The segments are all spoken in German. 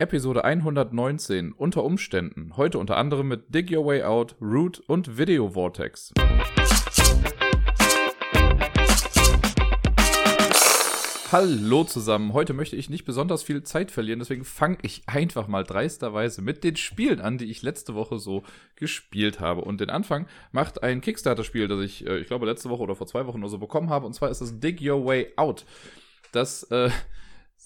Episode 119 unter Umständen. Heute unter anderem mit Dig Your Way Out, Root und Video Vortex. Hallo zusammen. Heute möchte ich nicht besonders viel Zeit verlieren, deswegen fange ich einfach mal dreisterweise mit den Spielen an, die ich letzte Woche so gespielt habe. Und den Anfang macht ein Kickstarter-Spiel, das ich, äh, ich glaube, letzte Woche oder vor zwei Wochen oder so bekommen habe. Und zwar ist es Dig Your Way Out. Das äh,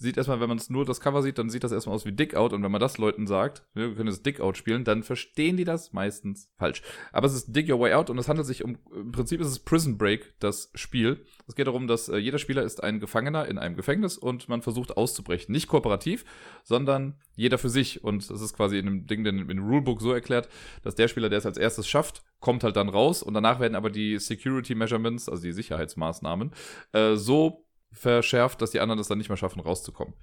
sieht erstmal, wenn man es nur das Cover sieht, dann sieht das erstmal aus wie Dick Out. Und wenn man das Leuten sagt, wir können jetzt Dick Out spielen, dann verstehen die das meistens falsch. Aber es ist Dig Your Way Out und es handelt sich um, im Prinzip ist es Prison Break, das Spiel. Es geht darum, dass äh, jeder Spieler ist ein Gefangener in einem Gefängnis und man versucht auszubrechen. Nicht kooperativ, sondern jeder für sich. Und das ist quasi in dem Ding, in dem Rulebook so erklärt, dass der Spieler, der es als erstes schafft, kommt halt dann raus und danach werden aber die Security Measurements, also die Sicherheitsmaßnahmen, äh, so verschärft, dass die anderen es dann nicht mehr schaffen, rauszukommen.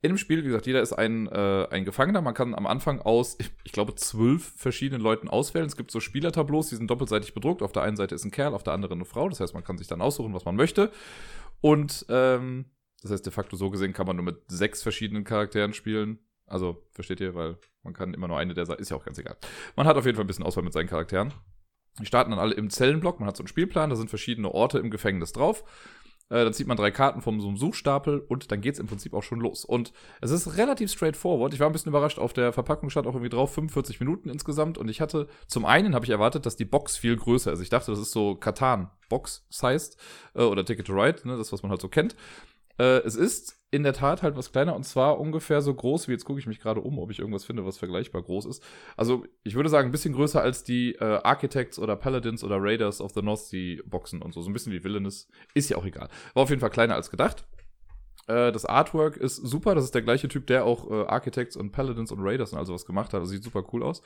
In dem Spiel, wie gesagt, jeder ist ein, äh, ein Gefangener. Man kann am Anfang aus, ich glaube, zwölf verschiedenen Leuten auswählen. Es gibt so Spielertableaus, die sind doppelseitig bedruckt. Auf der einen Seite ist ein Kerl, auf der anderen eine Frau. Das heißt, man kann sich dann aussuchen, was man möchte. Und ähm, das heißt, de facto so gesehen kann man nur mit sechs verschiedenen Charakteren spielen. Also, versteht ihr, weil man kann immer nur eine der Seiten, ist ja auch ganz egal. Man hat auf jeden Fall ein bisschen Auswahl mit seinen Charakteren. Die starten dann alle im Zellenblock. Man hat so einen Spielplan, da sind verschiedene Orte im Gefängnis drauf. Äh, dann zieht man drei Karten vom so einem Suchstapel und dann geht's im Prinzip auch schon los. Und es ist relativ straightforward. Ich war ein bisschen überrascht, auf der Verpackung stand auch irgendwie drauf 45 Minuten insgesamt. Und ich hatte, zum einen habe ich erwartet, dass die Box viel größer ist. Ich dachte, das ist so Katan Box-sized äh, oder Ticket to Ride, ne, das, was man halt so kennt. Äh, es ist in der Tat halt was kleiner und zwar ungefähr so groß wie, jetzt gucke ich mich gerade um, ob ich irgendwas finde, was vergleichbar groß ist. Also ich würde sagen, ein bisschen größer als die äh, Architects oder Paladins oder Raiders of the North Sea Boxen und so. So ein bisschen wie Villainous. Ist ja auch egal. War auf jeden Fall kleiner als gedacht. Äh, das Artwork ist super. Das ist der gleiche Typ, der auch äh, Architects und Paladins und Raiders und also was gemacht hat. Das sieht super cool aus.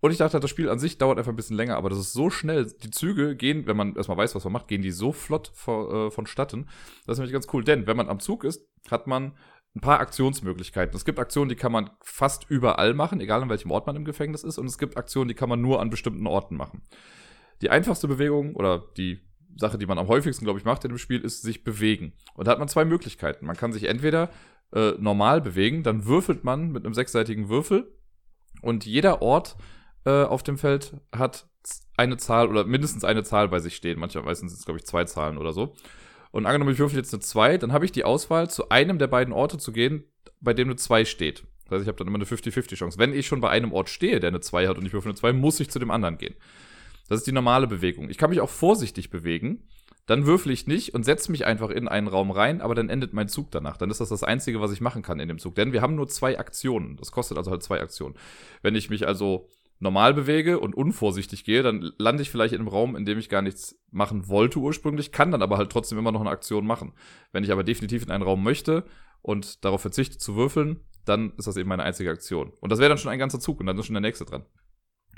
Und ich dachte, das Spiel an sich dauert einfach ein bisschen länger, aber das ist so schnell. Die Züge gehen, wenn man erstmal weiß, was man macht, gehen die so flott vor, äh, vonstatten. Das ist nämlich ganz cool, denn wenn man am Zug ist, hat man ein paar Aktionsmöglichkeiten. Es gibt Aktionen, die kann man fast überall machen, egal an welchem Ort man im Gefängnis ist. Und es gibt Aktionen, die kann man nur an bestimmten Orten machen. Die einfachste Bewegung oder die Sache, die man am häufigsten, glaube ich, macht in dem Spiel, ist sich bewegen. Und da hat man zwei Möglichkeiten. Man kann sich entweder äh, normal bewegen, dann würfelt man mit einem sechsseitigen Würfel und jeder Ort äh, auf dem Feld hat eine Zahl oder mindestens eine Zahl bei sich stehen. Manchmal meistens sind es, glaube ich, zwei Zahlen oder so. Und angenommen, ich würfel jetzt eine 2, dann habe ich die Auswahl, zu einem der beiden Orte zu gehen, bei dem eine 2 steht. Das heißt, ich habe dann immer eine 50-50-Chance. Wenn ich schon bei einem Ort stehe, der eine 2 hat und ich würfel eine 2, muss ich zu dem anderen gehen. Das ist die normale Bewegung. Ich kann mich auch vorsichtig bewegen. Dann würfel ich nicht und setze mich einfach in einen Raum rein, aber dann endet mein Zug danach. Dann ist das das Einzige, was ich machen kann in dem Zug. Denn wir haben nur zwei Aktionen. Das kostet also halt zwei Aktionen. Wenn ich mich also normal bewege und unvorsichtig gehe, dann lande ich vielleicht in einem Raum, in dem ich gar nichts machen wollte ursprünglich, kann dann aber halt trotzdem immer noch eine Aktion machen. Wenn ich aber definitiv in einen Raum möchte und darauf verzichte zu würfeln, dann ist das eben meine einzige Aktion. Und das wäre dann schon ein ganzer Zug und dann ist schon der nächste dran.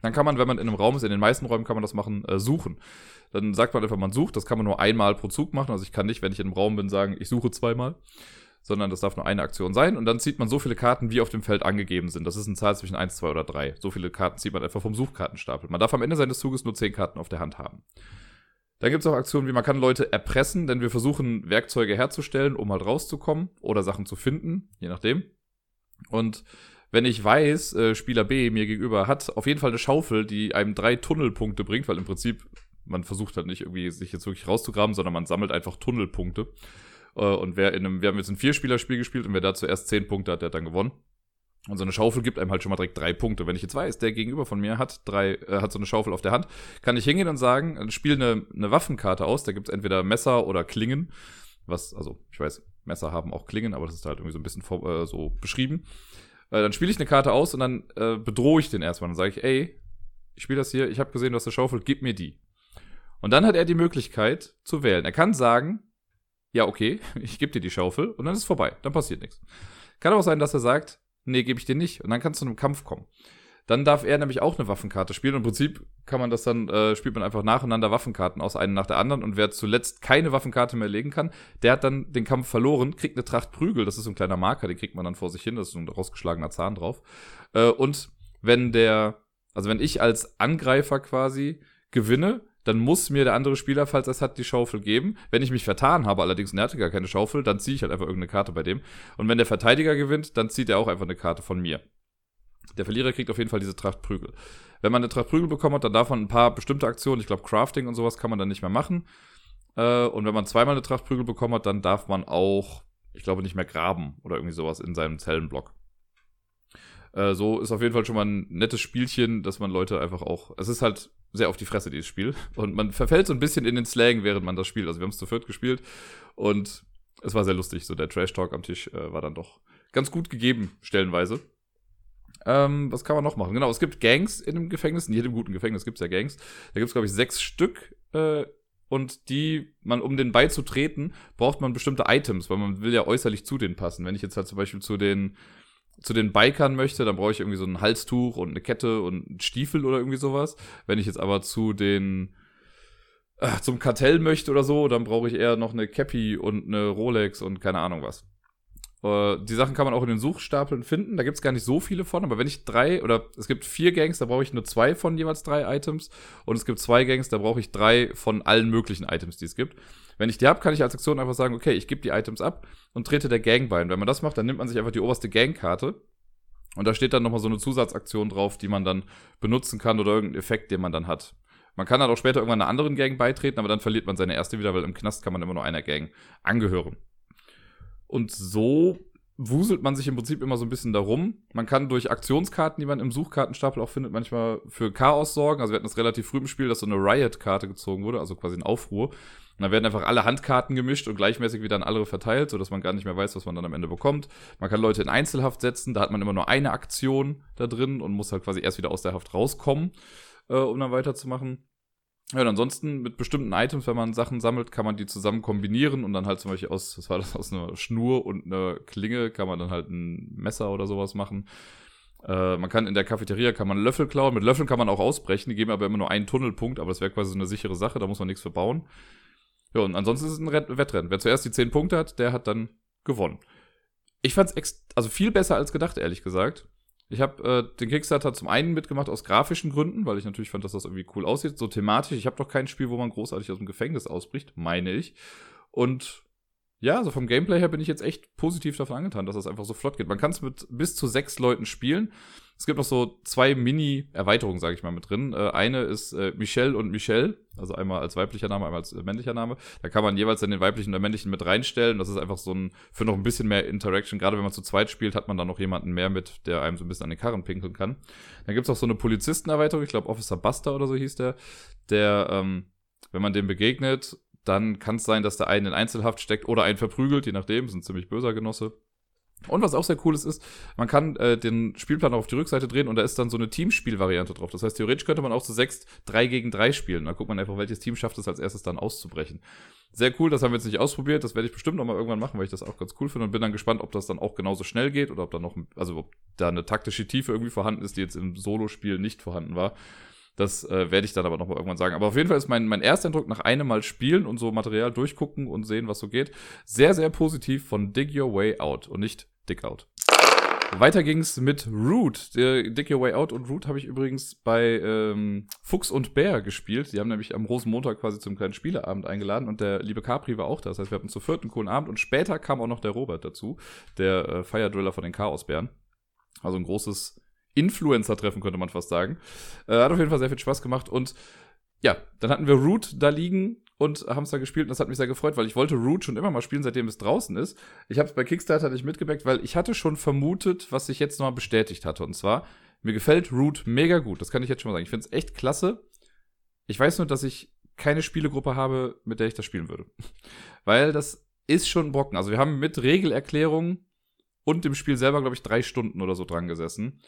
Dann kann man, wenn man in einem Raum ist, in den meisten Räumen kann man das machen, äh, suchen. Dann sagt man einfach, man sucht, das kann man nur einmal pro Zug machen. Also ich kann nicht, wenn ich in einem Raum bin, sagen, ich suche zweimal sondern das darf nur eine Aktion sein. Und dann zieht man so viele Karten, wie auf dem Feld angegeben sind. Das ist eine Zahl zwischen 1, 2 oder 3. So viele Karten zieht man einfach vom Suchkartenstapel. Man darf am Ende seines Zuges nur 10 Karten auf der Hand haben. Dann gibt es auch Aktionen, wie man kann Leute erpressen, denn wir versuchen Werkzeuge herzustellen, um halt rauszukommen oder Sachen zu finden, je nachdem. Und wenn ich weiß, äh, Spieler B mir gegenüber hat auf jeden Fall eine Schaufel, die einem drei Tunnelpunkte bringt, weil im Prinzip man versucht halt nicht irgendwie sich jetzt wirklich rauszugraben, sondern man sammelt einfach Tunnelpunkte. Äh, und wer in einem, wir haben jetzt ein Vierspieler-Spiel gespielt und wer da zuerst zehn Punkte hat, der hat dann gewonnen. Und so eine Schaufel gibt einem halt schon mal direkt drei Punkte. Wenn ich jetzt weiß, der gegenüber von mir hat drei, äh, hat so eine Schaufel auf der Hand, kann ich hingehen und sagen, äh, spiel eine, eine Waffenkarte aus. Da gibt es entweder Messer oder Klingen. Was, also, ich weiß, Messer haben auch Klingen, aber das ist halt irgendwie so ein bisschen äh, so beschrieben. Äh, dann spiele ich eine Karte aus und dann äh, bedrohe ich den erstmal. Dann sage ich, ey, ich spiele das hier, ich habe gesehen, du hast eine Schaufel, gib mir die. Und dann hat er die Möglichkeit zu wählen. Er kann sagen, ja, okay, ich gebe dir die Schaufel und dann ist es vorbei, dann passiert nichts. Kann auch sein, dass er sagt, nee, gebe ich dir nicht und dann kann es zu einem Kampf kommen. Dann darf er nämlich auch eine Waffenkarte spielen. Im Prinzip kann man das dann, äh, spielt man einfach nacheinander Waffenkarten aus, einen nach der anderen. Und wer zuletzt keine Waffenkarte mehr legen kann, der hat dann den Kampf verloren, kriegt eine Tracht Prügel. Das ist so ein kleiner Marker, den kriegt man dann vor sich hin. Das ist so ein rausgeschlagener Zahn drauf. Äh, und wenn der, also wenn ich als Angreifer quasi gewinne, dann muss mir der andere Spieler, falls er es hat, die Schaufel geben. Wenn ich mich vertan habe, allerdings und hatte gar keine Schaufel, dann ziehe ich halt einfach irgendeine Karte bei dem. Und wenn der Verteidiger gewinnt, dann zieht er auch einfach eine Karte von mir. Der Verlierer kriegt auf jeden Fall diese Tracht Prügel. Wenn man eine Tracht Prügel bekommen hat, dann darf man ein paar bestimmte Aktionen, ich glaube Crafting und sowas kann man dann nicht mehr machen. Äh, und wenn man zweimal eine Tracht Prügel bekommen hat, dann darf man auch, ich glaube, nicht mehr graben oder irgendwie sowas in seinem Zellenblock. Äh, so ist auf jeden Fall schon mal ein nettes Spielchen, dass man Leute einfach auch. Es ist halt sehr auf die Fresse, dieses Spiel. Und man verfällt so ein bisschen in den Slang, während man das spielt. Also wir haben es zu viert gespielt und es war sehr lustig. So der Trash-Talk am Tisch äh, war dann doch ganz gut gegeben, stellenweise. Ähm, was kann man noch machen? Genau, es gibt Gangs in dem Gefängnis. In jedem guten Gefängnis gibt es ja Gangs. Da gibt es, glaube ich, sechs Stück. Äh, und die, man, um den beizutreten, braucht man bestimmte Items, weil man will ja äußerlich zu denen passen. Wenn ich jetzt halt zum Beispiel zu den zu den Bikern möchte, dann brauche ich irgendwie so ein Halstuch und eine Kette und einen Stiefel oder irgendwie sowas. Wenn ich jetzt aber zu den äh, zum Kartell möchte oder so, dann brauche ich eher noch eine Cappy und eine Rolex und keine Ahnung was. Äh, die Sachen kann man auch in den Suchstapeln finden. Da gibt es gar nicht so viele von, aber wenn ich drei oder es gibt vier Gangs, da brauche ich nur zwei von jeweils drei Items. Und es gibt zwei Gangs, da brauche ich drei von allen möglichen Items, die es gibt. Wenn ich die habe, kann ich als Aktion einfach sagen, okay, ich gebe die Items ab und trete der Gang bei. Und wenn man das macht, dann nimmt man sich einfach die oberste Gangkarte. Und da steht dann nochmal so eine Zusatzaktion drauf, die man dann benutzen kann oder irgendeinen Effekt, den man dann hat. Man kann dann auch später irgendwann einer anderen Gang beitreten, aber dann verliert man seine erste wieder, weil im Knast kann man immer nur einer Gang angehören. Und so wuselt man sich im Prinzip immer so ein bisschen darum. Man kann durch Aktionskarten, die man im Suchkartenstapel auch findet, manchmal für Chaos sorgen. Also wir hatten das relativ früh im Spiel, dass so eine Riot-Karte gezogen wurde, also quasi ein Aufruhr. Und dann werden einfach alle Handkarten gemischt und gleichmäßig wieder an alle verteilt, sodass man gar nicht mehr weiß, was man dann am Ende bekommt. Man kann Leute in Einzelhaft setzen, da hat man immer nur eine Aktion da drin und muss halt quasi erst wieder aus der Haft rauskommen, äh, um dann weiterzumachen. Ja, und ansonsten mit bestimmten Items, wenn man Sachen sammelt, kann man die zusammen kombinieren und dann halt zum Beispiel aus, was war das, aus einer Schnur und einer Klinge kann man dann halt ein Messer oder sowas machen. Äh, man kann in der Cafeteria kann man Löffel klauen. Mit Löffeln kann man auch ausbrechen. Die geben aber immer nur einen Tunnelpunkt, aber das wäre quasi so eine sichere Sache, da muss man nichts verbauen. Ja, und ansonsten ist es ein Wettrennen. Wer zuerst die 10 Punkte hat, der hat dann gewonnen. Ich fand es also viel besser als gedacht, ehrlich gesagt. Ich habe äh, den Kickstarter zum einen mitgemacht aus grafischen Gründen, weil ich natürlich fand, dass das irgendwie cool aussieht, so thematisch. Ich habe doch kein Spiel, wo man großartig aus dem Gefängnis ausbricht, meine ich. Und ja, also vom Gameplay her bin ich jetzt echt positiv davon angetan, dass das einfach so flott geht. Man kann es mit bis zu sechs Leuten spielen. Es gibt noch so zwei Mini-Erweiterungen, sage ich mal, mit drin. Äh, eine ist äh, Michelle und Michelle, also einmal als weiblicher Name, einmal als äh, männlicher Name. Da kann man jeweils dann den weiblichen und männlichen mit reinstellen. Das ist einfach so ein, für noch ein bisschen mehr Interaction. Gerade wenn man zu zweit spielt, hat man dann noch jemanden mehr mit, der einem so ein bisschen an den Karren pinkeln kann. Dann gibt's auch so eine Polizisten-Erweiterung, ich glaube Officer Buster oder so hieß der, der, ähm, wenn man dem begegnet, dann kann es sein, dass der einen in Einzelhaft steckt oder einen verprügelt, je nachdem, ein ziemlich böser Genosse. Und was auch sehr cool ist, ist, man kann äh, den Spielplan auf die Rückseite drehen und da ist dann so eine Teamspielvariante drauf. Das heißt, theoretisch könnte man auch zu sechs 3 gegen 3 spielen. Da guckt man einfach, welches Team schafft es als erstes dann auszubrechen. Sehr cool, das haben wir jetzt nicht ausprobiert. Das werde ich bestimmt noch mal irgendwann machen, weil ich das auch ganz cool finde und bin dann gespannt, ob das dann auch genauso schnell geht oder ob da noch, also ob da eine taktische Tiefe irgendwie vorhanden ist, die jetzt im Solo-Spiel nicht vorhanden war. Das äh, werde ich dann aber noch mal irgendwann sagen. Aber auf jeden Fall ist mein, mein erster Eindruck nach einem Mal spielen und so Material durchgucken und sehen, was so geht, sehr, sehr positiv von Dig Your Way Out und nicht Dig Out. Weiter ging's mit Root. Der Dig Your Way Out und Root habe ich übrigens bei ähm, Fuchs und Bär gespielt. Die haben nämlich am Rosenmontag quasi zum kleinen Spieleabend eingeladen und der liebe Capri war auch da. Das heißt, wir hatten zu vierten coolen Abend und später kam auch noch der Robert dazu, der äh, Fire Driller von den Chaosbären. Also ein großes Influencer-Treffen, könnte man fast sagen. Äh, hat auf jeden Fall sehr viel Spaß gemacht und ja, dann hatten wir Root da liegen und haben es da gespielt und das hat mich sehr gefreut, weil ich wollte Root schon immer mal spielen, seitdem es draußen ist. Ich habe es bei Kickstarter nicht mitgebackt, weil ich hatte schon vermutet, was sich jetzt nochmal bestätigt hatte. Und zwar, mir gefällt Root mega gut. Das kann ich jetzt schon mal sagen. Ich finde es echt klasse. Ich weiß nur, dass ich keine Spielegruppe habe, mit der ich das spielen würde. weil das ist schon ein Brocken. Also wir haben mit Regelerklärung und dem Spiel selber, glaube ich, drei Stunden oder so dran gesessen.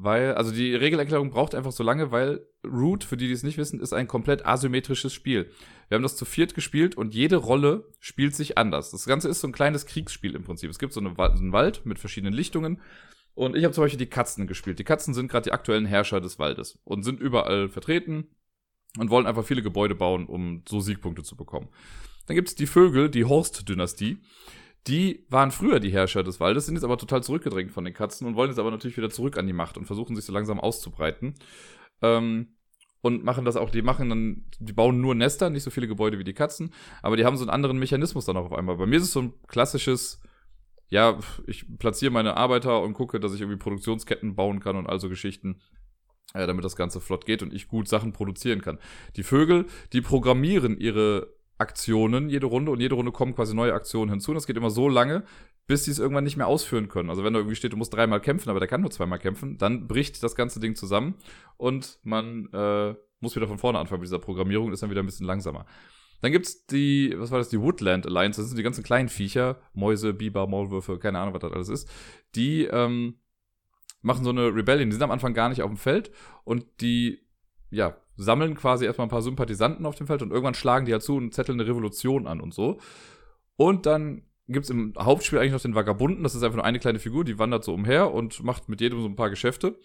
Weil, also die Regelerklärung braucht einfach so lange, weil Root, für die, die es nicht wissen, ist ein komplett asymmetrisches Spiel. Wir haben das zu viert gespielt und jede Rolle spielt sich anders. Das Ganze ist so ein kleines Kriegsspiel im Prinzip. Es gibt so, eine, so einen Wald mit verschiedenen Lichtungen. Und ich habe zum Beispiel die Katzen gespielt. Die Katzen sind gerade die aktuellen Herrscher des Waldes und sind überall vertreten und wollen einfach viele Gebäude bauen, um so Siegpunkte zu bekommen. Dann gibt es die Vögel, die Horst-Dynastie. Die waren früher die Herrscher des Waldes, sind jetzt aber total zurückgedrängt von den Katzen und wollen jetzt aber natürlich wieder zurück an die Macht und versuchen sich so langsam auszubreiten. Ähm, und machen das auch, die machen dann, die bauen nur Nester, nicht so viele Gebäude wie die Katzen, aber die haben so einen anderen Mechanismus dann auch auf einmal. Bei mir ist es so ein klassisches, ja, ich platziere meine Arbeiter und gucke, dass ich irgendwie Produktionsketten bauen kann und also Geschichten, äh, damit das Ganze flott geht und ich gut Sachen produzieren kann. Die Vögel, die programmieren ihre Aktionen jede Runde und jede Runde kommen quasi neue Aktionen hinzu. Und das geht immer so lange, bis sie es irgendwann nicht mehr ausführen können. Also wenn da irgendwie steht, du musst dreimal kämpfen, aber der kann nur zweimal kämpfen, dann bricht das ganze Ding zusammen und man äh, muss wieder von vorne anfangen mit dieser Programmierung, ist dann wieder ein bisschen langsamer. Dann gibt's die, was war das, die Woodland Alliance, das sind die ganzen kleinen Viecher, Mäuse, Biber, Maulwürfe, keine Ahnung, was das alles ist. Die ähm, machen so eine Rebellion, die sind am Anfang gar nicht auf dem Feld und die, ja, sammeln quasi erstmal ein paar Sympathisanten auf dem Feld und irgendwann schlagen die halt zu und zetteln eine Revolution an und so. Und dann gibt's im Hauptspiel eigentlich noch den Vagabunden, das ist einfach nur eine kleine Figur, die wandert so umher und macht mit jedem so ein paar Geschäfte.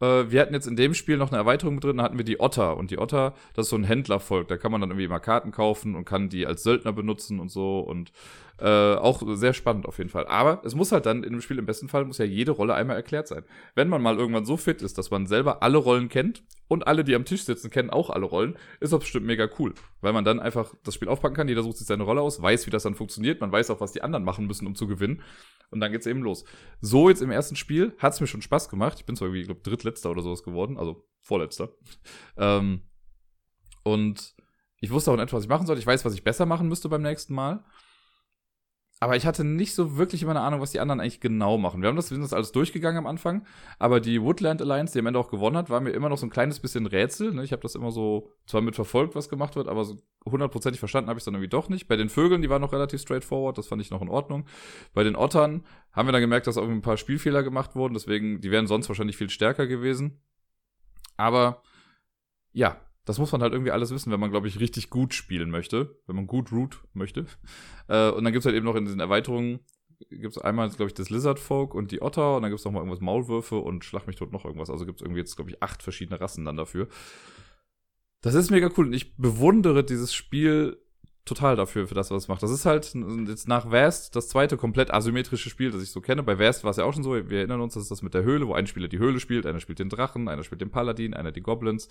Äh, wir hatten jetzt in dem Spiel noch eine Erweiterung drin, da hatten wir die Otter. Und die Otter, das ist so ein Händlervolk. Da kann man dann irgendwie immer Karten kaufen und kann die als Söldner benutzen und so. Und äh, auch sehr spannend auf jeden Fall. Aber es muss halt dann in dem Spiel im besten Fall muss ja jede Rolle einmal erklärt sein. Wenn man mal irgendwann so fit ist, dass man selber alle Rollen kennt und alle, die am Tisch sitzen, kennen auch alle Rollen, ist das bestimmt mega cool. Weil man dann einfach das Spiel aufpacken kann, jeder sucht sich seine Rolle aus, weiß, wie das dann funktioniert, man weiß auch, was die anderen machen müssen, um zu gewinnen. Und dann geht's eben los. So jetzt im ersten Spiel hat's mir schon Spaß gemacht. Ich bin zwar irgendwie, ich glaube, drittletzter oder sowas geworden, also vorletzter. Ähm, und ich wusste auch etwa, was ich machen sollte. Ich weiß, was ich besser machen müsste beim nächsten Mal aber ich hatte nicht so wirklich immer eine Ahnung, was die anderen eigentlich genau machen. Wir haben das, wir sind das alles durchgegangen am Anfang, aber die Woodland Alliance, die am Ende auch gewonnen hat, war mir immer noch so ein kleines bisschen Rätsel. Ne? Ich habe das immer so zwar mit verfolgt, was gemacht wird, aber so hundertprozentig verstanden habe ich es dann irgendwie doch nicht. Bei den Vögeln, die waren noch relativ straightforward, das fand ich noch in Ordnung. Bei den Ottern haben wir dann gemerkt, dass auch ein paar Spielfehler gemacht wurden, deswegen, die wären sonst wahrscheinlich viel stärker gewesen. Aber ja, das muss man halt irgendwie alles wissen, wenn man, glaube ich, richtig gut spielen möchte, wenn man gut root möchte. Äh, und dann gibt's halt eben noch in diesen Erweiterungen, gibt's einmal, glaube ich, das Lizard Folk und die Otter und dann gibt's noch mal irgendwas Maulwürfe und Schlag mich tot noch irgendwas. Also gibt's irgendwie jetzt, glaube ich, acht verschiedene Rassen dann dafür. Das ist mega cool und ich bewundere dieses Spiel total dafür, für das, was es macht. Das ist halt jetzt nach Vast das zweite komplett asymmetrische Spiel, das ich so kenne. Bei Vast war es ja auch schon so, wir erinnern uns, das ist das mit der Höhle, wo ein Spieler die Höhle spielt, einer spielt den Drachen, einer spielt den Paladin, einer die Goblins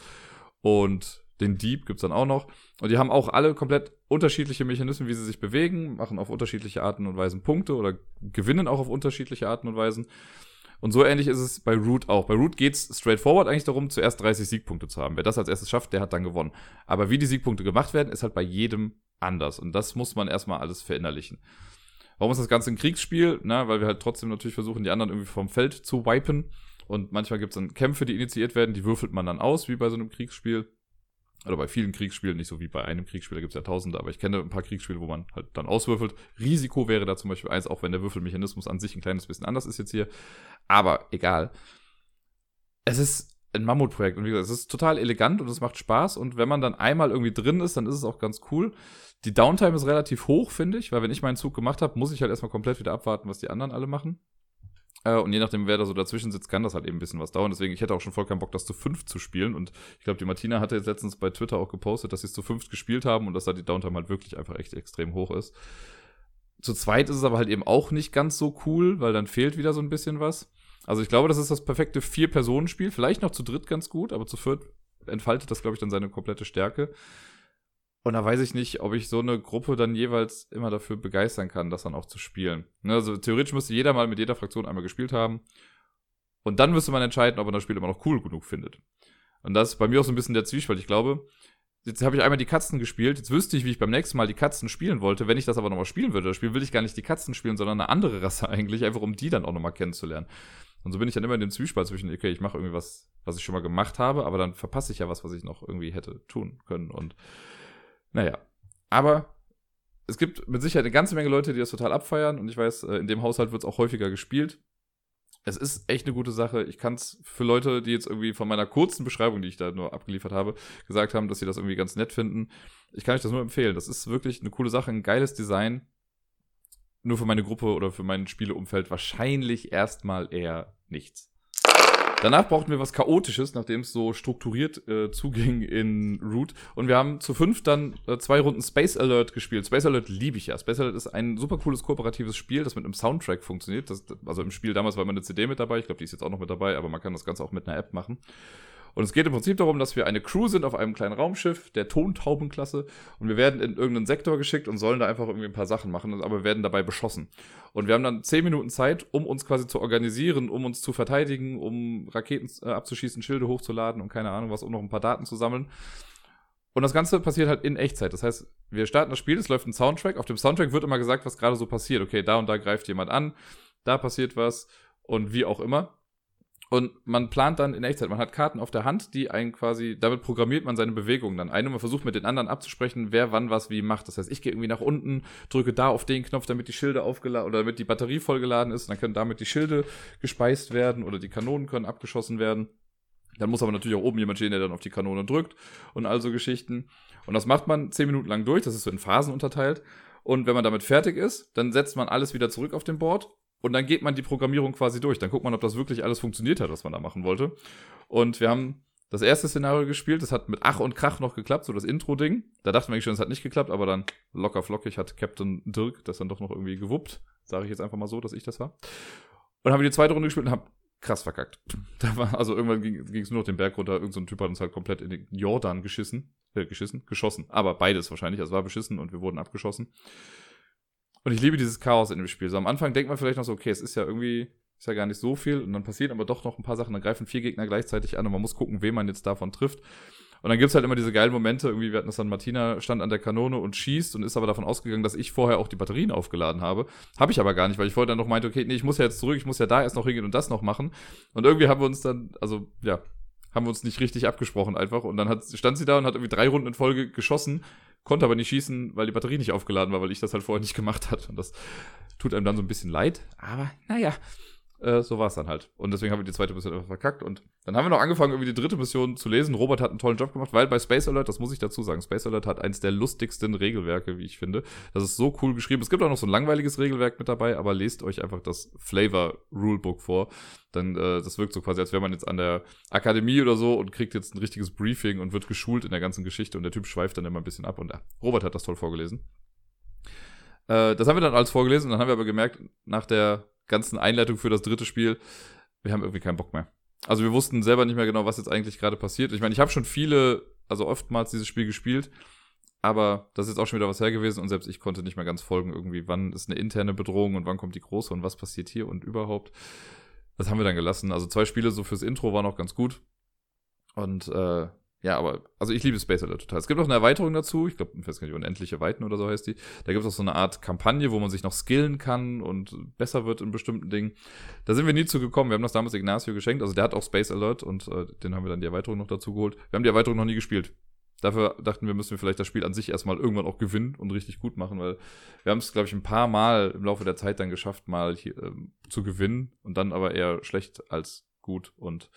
und den Dieb gibt's dann auch noch. Und die haben auch alle komplett unterschiedliche Mechanismen, wie sie sich bewegen, machen auf unterschiedliche Arten und Weisen Punkte oder gewinnen auch auf unterschiedliche Arten und Weisen. Und so ähnlich ist es bei Root auch. Bei Root geht's straightforward eigentlich darum, zuerst 30 Siegpunkte zu haben. Wer das als erstes schafft, der hat dann gewonnen. Aber wie die Siegpunkte gemacht werden, ist halt bei jedem anders. Und das muss man erstmal alles verinnerlichen. Warum ist das Ganze ein Kriegsspiel? Na, weil wir halt trotzdem natürlich versuchen, die anderen irgendwie vom Feld zu wipen. Und manchmal gibt es dann Kämpfe, die initiiert werden, die würfelt man dann aus, wie bei so einem Kriegsspiel. Oder bei vielen Kriegsspielen, nicht so wie bei einem Kriegsspiel, da gibt es ja tausende, aber ich kenne ein paar Kriegsspiele, wo man halt dann auswürfelt. Risiko wäre da zum Beispiel eins, auch wenn der Würfelmechanismus an sich ein kleines bisschen anders ist jetzt hier. Aber egal. Es ist ein Mammutprojekt und wie gesagt, es ist total elegant und es macht Spaß und wenn man dann einmal irgendwie drin ist, dann ist es auch ganz cool. Die Downtime ist relativ hoch, finde ich, weil wenn ich meinen Zug gemacht habe, muss ich halt erstmal komplett wieder abwarten, was die anderen alle machen. Äh, und je nachdem, wer da so dazwischen sitzt, kann das halt eben ein bisschen was dauern. Deswegen, ich hätte auch schon voll keinen Bock, das zu fünf zu spielen. Und ich glaube, die Martina hatte jetzt letztens bei Twitter auch gepostet, dass sie es zu fünf gespielt haben und dass da die Downtime halt wirklich einfach echt extrem hoch ist. Zu zweit ist es aber halt eben auch nicht ganz so cool, weil dann fehlt wieder so ein bisschen was. Also ich glaube, das ist das perfekte Vier-Personen-Spiel. Vielleicht noch zu dritt ganz gut, aber zu viert entfaltet das, glaube ich, dann seine komplette Stärke. Und da weiß ich nicht, ob ich so eine Gruppe dann jeweils immer dafür begeistern kann, das dann auch zu spielen. Ne, also theoretisch müsste jeder mal mit jeder Fraktion einmal gespielt haben. Und dann müsste man entscheiden, ob man das Spiel immer noch cool genug findet. Und das ist bei mir auch so ein bisschen der Zwiespalt. Ich glaube, jetzt habe ich einmal die Katzen gespielt. Jetzt wüsste ich, wie ich beim nächsten Mal die Katzen spielen wollte. Wenn ich das aber nochmal spielen würde, das Spiel will ich gar nicht die Katzen spielen, sondern eine andere Rasse eigentlich, einfach um die dann auch nochmal kennenzulernen. Und so bin ich dann immer in dem Zwiespalt zwischen, okay, ich mache irgendwie was, was ich schon mal gemacht habe, aber dann verpasse ich ja was, was ich noch irgendwie hätte tun können. Und naja, aber es gibt mit Sicherheit eine ganze Menge Leute, die das total abfeiern und ich weiß, äh, in dem Haushalt wird es auch häufiger gespielt. Es ist echt eine gute Sache. Ich kann es für Leute, die jetzt irgendwie von meiner kurzen Beschreibung, die ich da nur abgeliefert habe, gesagt haben, dass sie das irgendwie ganz nett finden. Ich kann euch das nur empfehlen. Das ist wirklich eine coole Sache, ein geiles Design. Nur für meine Gruppe oder für mein Spieleumfeld wahrscheinlich erstmal eher nichts. Danach brauchten wir was Chaotisches, nachdem es so strukturiert äh, zuging in Root. Und wir haben zu fünf dann äh, zwei Runden Space Alert gespielt. Space Alert liebe ich ja. Space Alert ist ein super cooles kooperatives Spiel, das mit einem Soundtrack funktioniert. Das, also im Spiel damals war immer eine CD mit dabei. Ich glaube, die ist jetzt auch noch mit dabei, aber man kann das Ganze auch mit einer App machen. Und es geht im Prinzip darum, dass wir eine Crew sind auf einem kleinen Raumschiff, der Tontaubenklasse, und wir werden in irgendeinen Sektor geschickt und sollen da einfach irgendwie ein paar Sachen machen, aber wir werden dabei beschossen. Und wir haben dann zehn Minuten Zeit, um uns quasi zu organisieren, um uns zu verteidigen, um Raketen äh, abzuschießen, Schilde hochzuladen und keine Ahnung was, um noch ein paar Daten zu sammeln. Und das Ganze passiert halt in Echtzeit. Das heißt, wir starten das Spiel, es läuft ein Soundtrack. Auf dem Soundtrack wird immer gesagt, was gerade so passiert. Okay, da und da greift jemand an, da passiert was und wie auch immer. Und man plant dann in Echtzeit. Man hat Karten auf der Hand, die einen quasi, damit programmiert man seine Bewegungen dann ein und man versucht mit den anderen abzusprechen, wer wann was wie macht. Das heißt, ich gehe irgendwie nach unten, drücke da auf den Knopf, damit die Schilde aufgeladen oder damit die Batterie vollgeladen ist. Und dann können damit die Schilde gespeist werden oder die Kanonen können abgeschossen werden. Dann muss aber natürlich auch oben jemand stehen, der dann auf die Kanone drückt und all so Geschichten. Und das macht man zehn Minuten lang durch. Das ist so in Phasen unterteilt. Und wenn man damit fertig ist, dann setzt man alles wieder zurück auf den Board und dann geht man die Programmierung quasi durch. Dann guckt man, ob das wirklich alles funktioniert hat, was man da machen wollte. Und wir haben das erste Szenario gespielt. Das hat mit Ach und Krach noch geklappt, so das Intro-Ding. Da dachten wir schon, es hat nicht geklappt, aber dann locker flockig hat Captain Dirk das dann doch noch irgendwie gewuppt. Sage ich jetzt einfach mal so, dass ich das war. Und haben wir die zweite Runde gespielt und haben krass verkackt. Da war, also irgendwann ging es nur noch den Berg runter. Irgend so ein Typ hat uns halt komplett in den Jordan geschissen. Äh, geschissen? Geschossen. Aber beides wahrscheinlich. Also war beschissen und wir wurden abgeschossen. Und ich liebe dieses Chaos in dem Spiel. So am Anfang denkt man vielleicht noch so, okay, es ist ja irgendwie, ist ja gar nicht so viel. Und dann passieren aber doch noch ein paar Sachen. Dann greifen vier Gegner gleichzeitig an und man muss gucken, wen man jetzt davon trifft. Und dann gibt's halt immer diese geilen Momente, irgendwie, wir hatten das dann, Martina stand an der Kanone und schießt und ist aber davon ausgegangen, dass ich vorher auch die Batterien aufgeladen habe. Habe ich aber gar nicht, weil ich vorher dann noch meinte, okay, nee, ich muss ja jetzt zurück, ich muss ja da erst noch hingehen und das noch machen. Und irgendwie haben wir uns dann, also ja, haben wir uns nicht richtig abgesprochen einfach. Und dann hat, stand sie da und hat irgendwie drei Runden in Folge geschossen, konnte aber nicht schießen, weil die Batterie nicht aufgeladen war, weil ich das halt vorher nicht gemacht hat. Und das tut einem dann so ein bisschen leid. Aber naja, äh, so war es dann halt. Und deswegen haben wir die zweite Mission einfach verkackt. Und dann haben wir noch angefangen, irgendwie die dritte Mission zu lesen. Robert hat einen tollen Job gemacht, weil bei Space Alert, das muss ich dazu sagen, Space Alert hat eins der lustigsten Regelwerke, wie ich finde. Das ist so cool geschrieben. Es gibt auch noch so ein langweiliges Regelwerk mit dabei, aber lest euch einfach das Flavor Rulebook vor. Dann, äh, das wirkt so quasi, als wäre man jetzt an der Akademie oder so und kriegt jetzt ein richtiges Briefing und wird geschult in der ganzen Geschichte. Und der Typ schweift dann immer ein bisschen ab. Und äh, Robert hat das toll vorgelesen. Äh, das haben wir dann alles vorgelesen und dann haben wir aber gemerkt, nach der ganzen Einleitung für das dritte Spiel, wir haben irgendwie keinen Bock mehr. Also wir wussten selber nicht mehr genau, was jetzt eigentlich gerade passiert. Ich meine, ich habe schon viele, also oftmals dieses Spiel gespielt, aber das ist jetzt auch schon wieder was her gewesen und selbst ich konnte nicht mehr ganz folgen, irgendwie, wann ist eine interne Bedrohung und wann kommt die große und was passiert hier und überhaupt. Das haben wir dann gelassen. Also zwei Spiele so fürs Intro waren auch ganz gut. Und äh, ja, aber, also ich liebe Space Alert total. Es gibt auch eine Erweiterung dazu, ich glaube, ich weiß gar nicht, unendliche Weiten oder so heißt die. Da gibt es auch so eine Art Kampagne, wo man sich noch skillen kann und besser wird in bestimmten Dingen. Da sind wir nie zu gekommen. Wir haben das damals Ignacio geschenkt, also der hat auch Space Alert und äh, den haben wir dann die Erweiterung noch dazu geholt. Wir haben die Erweiterung noch nie gespielt. Dafür dachten wir, müssen wir vielleicht das Spiel an sich erstmal irgendwann auch gewinnen und richtig gut machen, weil wir haben es, glaube ich, ein paar Mal im Laufe der Zeit dann geschafft, mal hier, äh, zu gewinnen und dann aber eher schlecht als gut und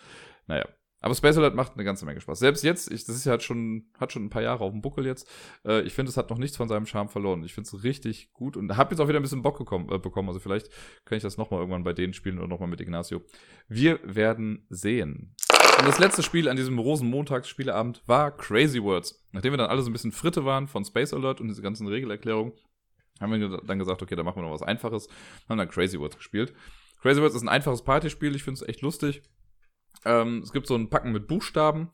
naja, aber Space Alert macht eine ganze Menge Spaß. Selbst jetzt, ich, das ist ja halt schon, hat schon ein paar Jahre auf dem Buckel jetzt. Äh, ich finde, es hat noch nichts von seinem Charme verloren. Ich finde es richtig gut und habe jetzt auch wieder ein bisschen Bock gekommen, äh, bekommen. Also vielleicht kann ich das nochmal irgendwann bei denen spielen oder nochmal mit Ignacio. Wir werden sehen. Und das letzte Spiel an diesem Rosenmontagsspieleabend war Crazy Words. Nachdem wir dann alle so ein bisschen Fritte waren von Space Alert und diese ganzen Regelerklärungen, haben wir dann gesagt, okay, da machen wir noch was Einfaches. Haben dann Crazy Words gespielt. Crazy Words ist ein einfaches Partyspiel. Ich finde es echt lustig. Ähm, es gibt so ein Packen mit Buchstaben.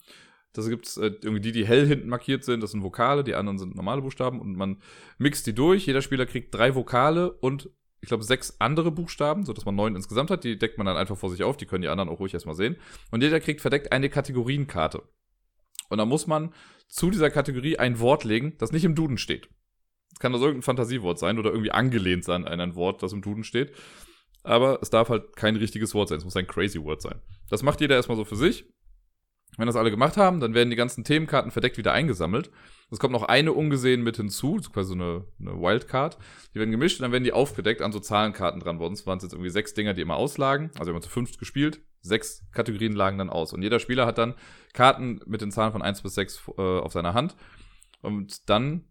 Das gibt es äh, irgendwie die, die hell hinten markiert sind, das sind Vokale, die anderen sind normale Buchstaben und man mixt die durch. Jeder Spieler kriegt drei Vokale und ich glaube sechs andere Buchstaben, sodass man neun insgesamt hat. Die deckt man dann einfach vor sich auf, die können die anderen auch ruhig erstmal sehen. Und jeder kriegt verdeckt eine Kategorienkarte. Und da muss man zu dieser Kategorie ein Wort legen, das nicht im Duden steht. Es kann also irgendein Fantasiewort sein oder irgendwie angelehnt sein an ein Wort, das im Duden steht aber es darf halt kein richtiges Wort sein, es muss ein crazy Word sein. Das macht jeder erstmal so für sich. Wenn das alle gemacht haben, dann werden die ganzen Themenkarten verdeckt wieder eingesammelt. Es kommt noch eine ungesehen mit hinzu, quasi so eine, eine Wildcard. Die werden gemischt und dann werden die aufgedeckt an so Zahlenkarten dran. Bei uns waren es jetzt irgendwie sechs Dinger, die immer auslagen. Also wir haben zu fünft gespielt. Sechs Kategorien lagen dann aus. Und jeder Spieler hat dann Karten mit den Zahlen von eins bis sechs äh, auf seiner Hand. Und dann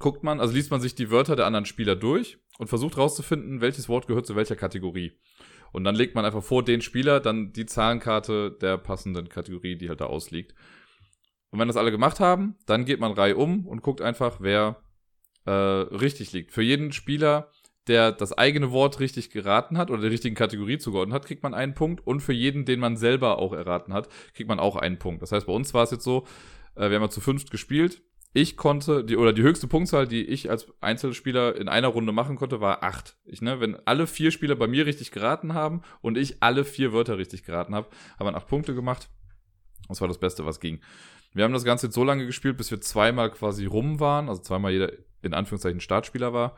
guckt man, also liest man sich die Wörter der anderen Spieler durch und versucht rauszufinden, welches Wort gehört zu welcher Kategorie. Und dann legt man einfach vor den Spieler dann die Zahlenkarte der passenden Kategorie, die halt da ausliegt. Und wenn das alle gemacht haben, dann geht man Reihe um und guckt einfach, wer äh, richtig liegt. Für jeden Spieler der das eigene Wort richtig geraten hat oder der richtigen Kategorie zugeordnet hat, kriegt man einen Punkt. Und für jeden, den man selber auch erraten hat, kriegt man auch einen Punkt. Das heißt, bei uns war es jetzt so, äh, wir haben ja zu fünft gespielt. Ich konnte, die, oder die höchste Punktzahl, die ich als Einzelspieler in einer Runde machen konnte, war acht. Ich, ne, wenn alle vier Spieler bei mir richtig geraten haben und ich alle vier Wörter richtig geraten habe, haben wir acht Punkte gemacht. Das war das Beste, was ging. Wir haben das Ganze jetzt so lange gespielt, bis wir zweimal quasi rum waren, also zweimal jeder in Anführungszeichen Startspieler war.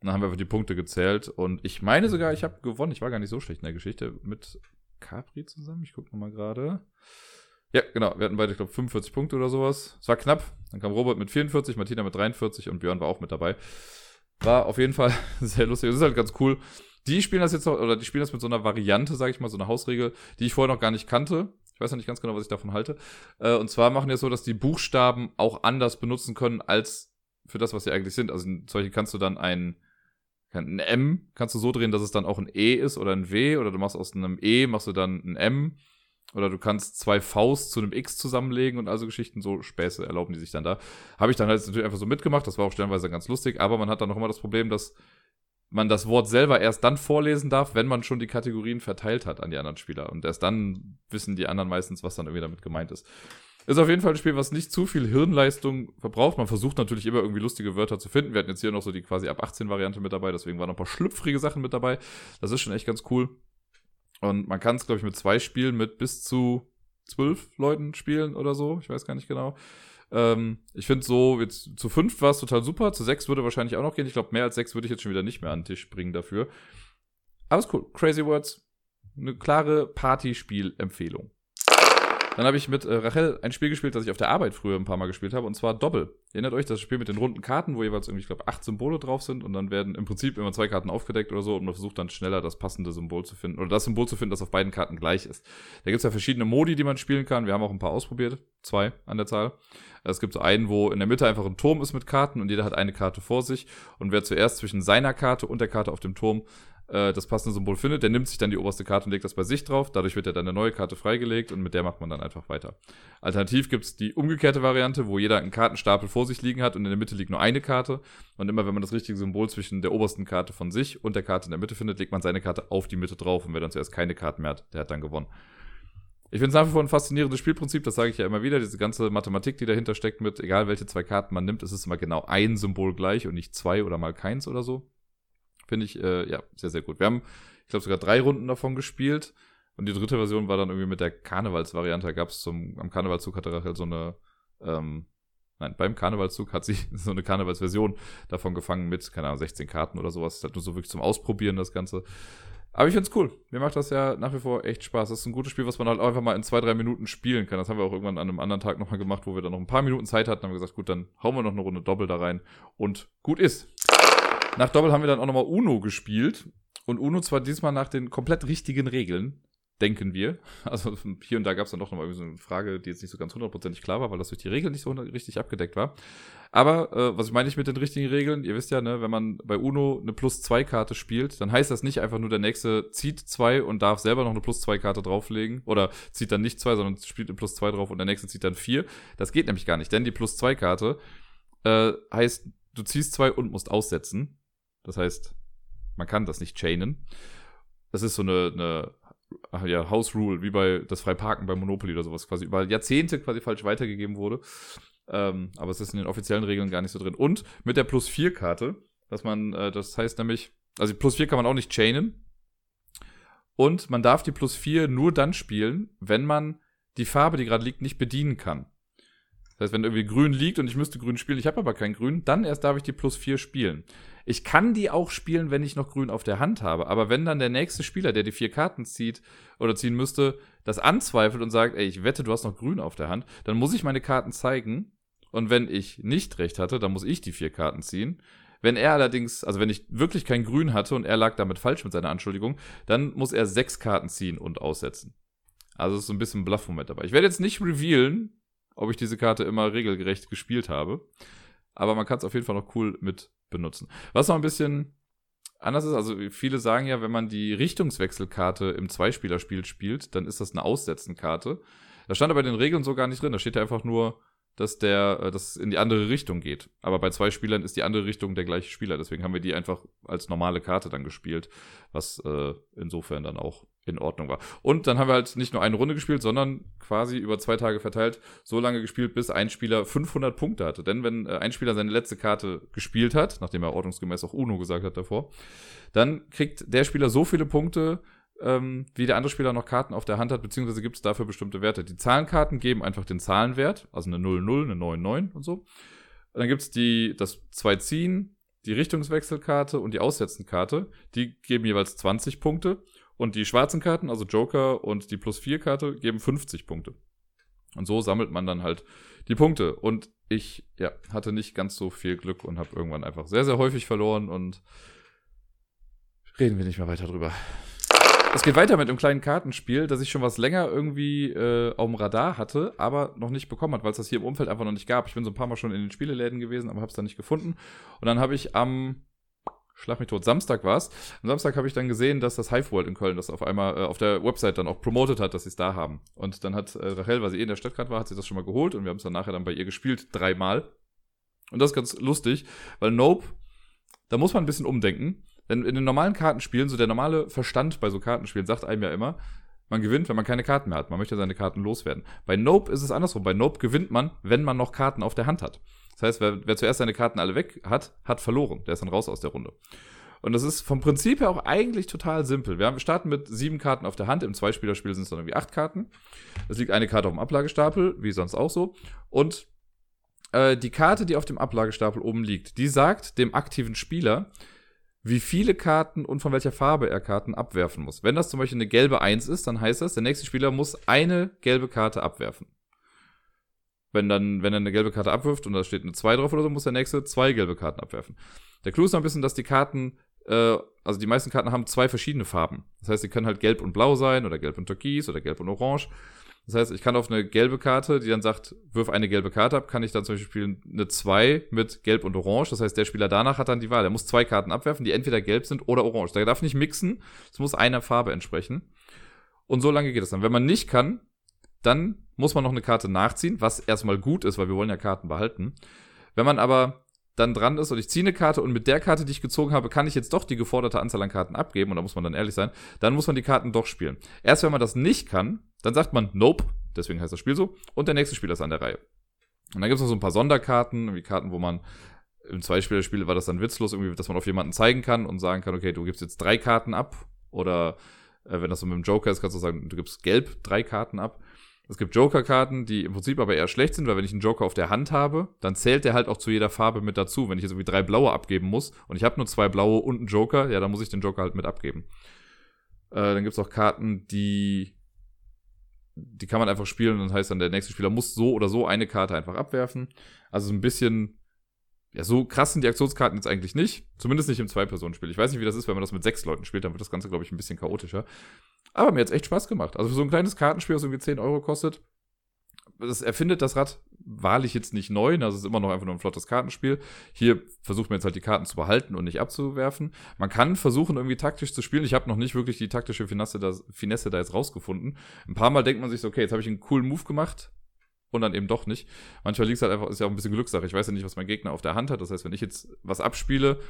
Und dann haben wir einfach die Punkte gezählt. Und ich meine sogar, ich habe gewonnen. Ich war gar nicht so schlecht in der Geschichte mit Capri zusammen. Ich gucke nochmal gerade. Ja, genau. Wir hatten beide, ich glaube, 45 Punkte oder sowas. Es war knapp. Dann kam Robert mit 44, Martina mit 43 und Björn war auch mit dabei. War auf jeden Fall sehr lustig. Es ist halt ganz cool. Die spielen das jetzt noch, oder die spielen das mit so einer Variante, sage ich mal, so einer Hausregel, die ich vorher noch gar nicht kannte. Ich weiß noch nicht ganz genau, was ich davon halte. Äh, und zwar machen die es so, dass die Buchstaben auch anders benutzen können als für das, was sie eigentlich sind. Also zum Beispiel kannst du dann ein, ein M kannst du so drehen, dass es dann auch ein E ist oder ein W oder du machst aus einem E, machst du dann ein M oder du kannst zwei Vs zu einem X zusammenlegen und also Geschichten, so Späße erlauben die sich dann da. Habe ich dann halt natürlich einfach so mitgemacht, das war auch stellenweise ganz lustig, aber man hat dann noch immer das Problem, dass man das Wort selber erst dann vorlesen darf, wenn man schon die Kategorien verteilt hat an die anderen Spieler. Und erst dann wissen die anderen meistens, was dann irgendwie damit gemeint ist. Ist auf jeden Fall ein Spiel, was nicht zu viel Hirnleistung verbraucht. Man versucht natürlich immer irgendwie lustige Wörter zu finden. Wir hatten jetzt hier noch so die quasi ab 18 Variante mit dabei, deswegen waren noch ein paar schlüpfrige Sachen mit dabei. Das ist schon echt ganz cool. Und man kann es, glaube ich, mit zwei Spielen mit bis zu zwölf Leuten spielen oder so. Ich weiß gar nicht genau. Ähm, ich finde so, jetzt zu fünf war es total super. Zu sechs würde wahrscheinlich auch noch gehen. Ich glaube, mehr als sechs würde ich jetzt schon wieder nicht mehr an den Tisch bringen dafür. Aber ist cool. Crazy Words. Eine klare Partyspiel-Empfehlung. Dann habe ich mit äh, Rachel ein Spiel gespielt, das ich auf der Arbeit früher ein paar Mal gespielt habe, und zwar Doppel. Erinnert euch das Spiel mit den runden Karten, wo jeweils irgendwie, ich glaube, acht Symbole drauf sind und dann werden im Prinzip immer zwei Karten aufgedeckt oder so und man versucht dann schneller das passende Symbol zu finden oder das Symbol zu finden, das auf beiden Karten gleich ist. Da gibt es ja verschiedene Modi, die man spielen kann. Wir haben auch ein paar ausprobiert, zwei an der Zahl. Es gibt so einen, wo in der Mitte einfach ein Turm ist mit Karten und jeder hat eine Karte vor sich und wer zuerst zwischen seiner Karte und der Karte auf dem Turm äh, das passende Symbol findet, der nimmt sich dann die oberste Karte und legt das bei sich drauf. Dadurch wird ja dann eine neue Karte freigelegt und mit der macht man dann einfach weiter. Alternativ gibt es die umgekehrte Variante, wo jeder einen Kartenstapel vor sich liegen hat und in der Mitte liegt nur eine Karte. Und immer wenn man das richtige Symbol zwischen der obersten Karte von sich und der Karte in der Mitte findet, legt man seine Karte auf die Mitte drauf und wer dann zuerst keine Karten mehr hat, der hat dann gewonnen. Ich finde es nach wie vor ein faszinierendes Spielprinzip, das sage ich ja immer wieder. Diese ganze Mathematik, die dahinter steckt, mit egal welche zwei Karten man nimmt, ist es immer genau ein Symbol gleich und nicht zwei oder mal keins oder so. Finde ich, äh, ja, sehr, sehr gut. Wir haben, ich glaube, sogar drei Runden davon gespielt. Und die dritte Version war dann irgendwie mit der Karnevalsvariante. Da gab es am Karnevalszug hatte Rachel so eine, ähm, nein, beim Karnevalszug hat sie so eine Karnevalsversion davon gefangen mit, keine Ahnung, 16 Karten oder sowas. Das ist halt nur so wirklich zum Ausprobieren, das Ganze. Aber ich finde es cool. Mir macht das ja nach wie vor echt Spaß. Das ist ein gutes Spiel, was man halt einfach mal in zwei, drei Minuten spielen kann. Das haben wir auch irgendwann an einem anderen Tag nochmal gemacht, wo wir dann noch ein paar Minuten Zeit hatten. Dann haben wir gesagt, gut, dann hauen wir noch eine Runde Doppel da rein und gut ist. Nach Doppel haben wir dann auch nochmal Uno gespielt. Und Uno zwar diesmal nach den komplett richtigen Regeln, denken wir. Also hier und da gab es dann doch nochmal so eine Frage, die jetzt nicht so ganz hundertprozentig klar war, weil das durch die Regeln nicht so richtig abgedeckt war. Aber äh, was meine ich mit den richtigen Regeln? Ihr wisst ja, ne, wenn man bei Uno eine Plus-2-Karte spielt, dann heißt das nicht einfach nur, der nächste zieht zwei und darf selber noch eine Plus-2-Karte drauflegen. Oder zieht dann nicht zwei, sondern spielt eine Plus-2 drauf und der nächste zieht dann vier. Das geht nämlich gar nicht, denn die Plus-2-Karte äh, heißt, du ziehst zwei und musst aussetzen. Das heißt, man kann das nicht chainen. Das ist so eine, eine ja, House Rule, wie bei das Freiparken bei Monopoly oder sowas, quasi über Jahrzehnte quasi falsch weitergegeben wurde. Ähm, aber es ist in den offiziellen Regeln gar nicht so drin. Und mit der Plus 4 Karte, dass man, äh, das heißt nämlich, also Plus 4 kann man auch nicht chainen. Und man darf die Plus 4 nur dann spielen, wenn man die Farbe, die gerade liegt, nicht bedienen kann. Das heißt, wenn irgendwie grün liegt und ich müsste grün spielen, ich habe aber kein grün, dann erst darf ich die plus 4 spielen. Ich kann die auch spielen, wenn ich noch grün auf der Hand habe. Aber wenn dann der nächste Spieler, der die vier Karten zieht oder ziehen müsste, das anzweifelt und sagt, ey, ich wette, du hast noch grün auf der Hand, dann muss ich meine Karten zeigen. Und wenn ich nicht recht hatte, dann muss ich die vier Karten ziehen. Wenn er allerdings, also wenn ich wirklich kein Grün hatte und er lag damit falsch mit seiner Anschuldigung, dann muss er sechs Karten ziehen und aussetzen. Also ist so ein bisschen Bluff-Moment dabei. Ich werde jetzt nicht revealen, ob ich diese Karte immer regelgerecht gespielt habe. Aber man kann es auf jeden Fall noch cool mit benutzen. Was noch ein bisschen anders ist, also viele sagen ja, wenn man die Richtungswechselkarte im Zweispielerspiel spielt, dann ist das eine Aussetzenkarte. Da stand aber in den Regeln so gar nicht drin. Da steht ja einfach nur, dass der, äh, dass es in die andere Richtung geht. Aber bei zwei Spielern ist die andere Richtung der gleiche Spieler. Deswegen haben wir die einfach als normale Karte dann gespielt, was äh, insofern dann auch in Ordnung war. Und dann haben wir halt nicht nur eine Runde gespielt, sondern quasi über zwei Tage verteilt so lange gespielt, bis ein Spieler 500 Punkte hatte. Denn wenn äh, ein Spieler seine letzte Karte gespielt hat, nachdem er ordnungsgemäß auch Uno gesagt hat davor, dann kriegt der Spieler so viele Punkte, ähm, wie der andere Spieler noch Karten auf der Hand hat, beziehungsweise gibt es dafür bestimmte Werte. Die Zahlenkarten geben einfach den Zahlenwert, also eine 0-0, eine 9-9 und so. Und dann gibt es das zwei Ziehen, die Richtungswechselkarte und die Aussetzenkarte. Die geben jeweils 20 Punkte. Und die schwarzen Karten, also Joker und die Plus 4 Karte, geben 50 Punkte. Und so sammelt man dann halt die Punkte. Und ich, ja, hatte nicht ganz so viel Glück und habe irgendwann einfach sehr, sehr häufig verloren und reden wir nicht mehr weiter drüber. Es geht weiter mit einem kleinen Kartenspiel, das ich schon was länger irgendwie äh, auf dem Radar hatte, aber noch nicht bekommen hat, weil es das hier im Umfeld einfach noch nicht gab. Ich bin so ein paar Mal schon in den Spieleläden gewesen, aber habe es da nicht gefunden. Und dann habe ich am Schlag mich tot, Samstag war es. Am Samstag habe ich dann gesehen, dass das Hive World in Köln das auf einmal äh, auf der Website dann auch promotet hat, dass sie es da haben. Und dann hat äh, Rachel, weil sie eh in der Stadt gerade war, hat sie das schon mal geholt und wir haben es dann nachher dann bei ihr gespielt, dreimal. Und das ist ganz lustig, weil Nope, da muss man ein bisschen umdenken. Denn in den normalen Kartenspielen, so der normale Verstand bei so Kartenspielen sagt einem ja immer, man gewinnt, wenn man keine Karten mehr hat. Man möchte seine Karten loswerden. Bei Nope ist es andersrum. Bei Nope gewinnt man, wenn man noch Karten auf der Hand hat. Das heißt, wer, wer zuerst seine Karten alle weg hat, hat verloren. Der ist dann raus aus der Runde. Und das ist vom Prinzip her auch eigentlich total simpel. Wir, haben, wir starten mit sieben Karten auf der Hand. Im Zweispielerspiel sind es dann irgendwie acht Karten. Es liegt eine Karte auf dem Ablagestapel, wie sonst auch so. Und äh, die Karte, die auf dem Ablagestapel oben liegt, die sagt dem aktiven Spieler, wie viele Karten und von welcher Farbe er Karten abwerfen muss. Wenn das zum Beispiel eine gelbe 1 ist, dann heißt das, der nächste Spieler muss eine gelbe Karte abwerfen. Wenn dann, wenn er eine gelbe Karte abwirft und da steht eine 2 drauf oder so, muss der nächste zwei gelbe Karten abwerfen. Der Clou ist noch ein bisschen, dass die Karten, äh, also die meisten Karten haben zwei verschiedene Farben. Das heißt, sie können halt gelb und blau sein oder gelb und türkis oder gelb und orange. Das heißt, ich kann auf eine gelbe Karte, die dann sagt, wirf eine gelbe Karte ab, kann ich dann zum Beispiel spielen eine 2 mit gelb und orange. Das heißt, der Spieler danach hat dann die Wahl. Er muss zwei Karten abwerfen, die entweder gelb sind oder orange. Der darf nicht mixen. Es muss einer Farbe entsprechen. Und so lange geht es dann. Wenn man nicht kann, dann muss man noch eine Karte nachziehen, was erstmal gut ist, weil wir wollen ja Karten behalten. Wenn man aber dann dran ist und ich ziehe eine Karte und mit der Karte, die ich gezogen habe, kann ich jetzt doch die geforderte Anzahl an Karten abgeben, und da muss man dann ehrlich sein, dann muss man die Karten doch spielen. Erst wenn man das nicht kann, dann sagt man Nope, deswegen heißt das Spiel so, und der nächste Spieler ist an der Reihe. Und dann gibt es noch so ein paar Sonderkarten, wie Karten, wo man im Zweispielerspiel war das dann witzlos, irgendwie, dass man auf jemanden zeigen kann und sagen kann, okay, du gibst jetzt drei Karten ab, oder äh, wenn das so mit dem Joker ist, kannst du sagen, du gibst gelb drei Karten ab. Es gibt Joker-Karten, die im Prinzip aber eher schlecht sind, weil wenn ich einen Joker auf der Hand habe, dann zählt der halt auch zu jeder Farbe mit dazu. Wenn ich jetzt irgendwie drei blaue abgeben muss und ich habe nur zwei blaue und einen Joker, ja, dann muss ich den Joker halt mit abgeben. Äh, dann gibt es auch Karten, die die kann man einfach spielen und das heißt dann, der nächste Spieler muss so oder so eine Karte einfach abwerfen. Also so ein bisschen, ja, so krass sind die Aktionskarten jetzt eigentlich nicht. Zumindest nicht im Zwei-Personen-Spiel. Ich weiß nicht, wie das ist, wenn man das mit sechs Leuten spielt, dann wird das Ganze, glaube ich, ein bisschen chaotischer. Aber mir hat es echt Spaß gemacht. Also für so ein kleines Kartenspiel, das irgendwie 10 Euro kostet, das erfindet das Rad wahrlich jetzt nicht neu, also es ist immer noch einfach nur ein flottes Kartenspiel. Hier versucht man jetzt halt die Karten zu behalten und nicht abzuwerfen. Man kann versuchen, irgendwie taktisch zu spielen. Ich habe noch nicht wirklich die taktische Finesse da, Finesse da jetzt rausgefunden. Ein paar Mal denkt man sich so, okay, jetzt habe ich einen coolen Move gemacht und dann eben doch nicht. Manchmal liegt es halt einfach, ist ja auch ein bisschen Glückssache. Ich weiß ja nicht, was mein Gegner auf der Hand hat. Das heißt, wenn ich jetzt was abspiele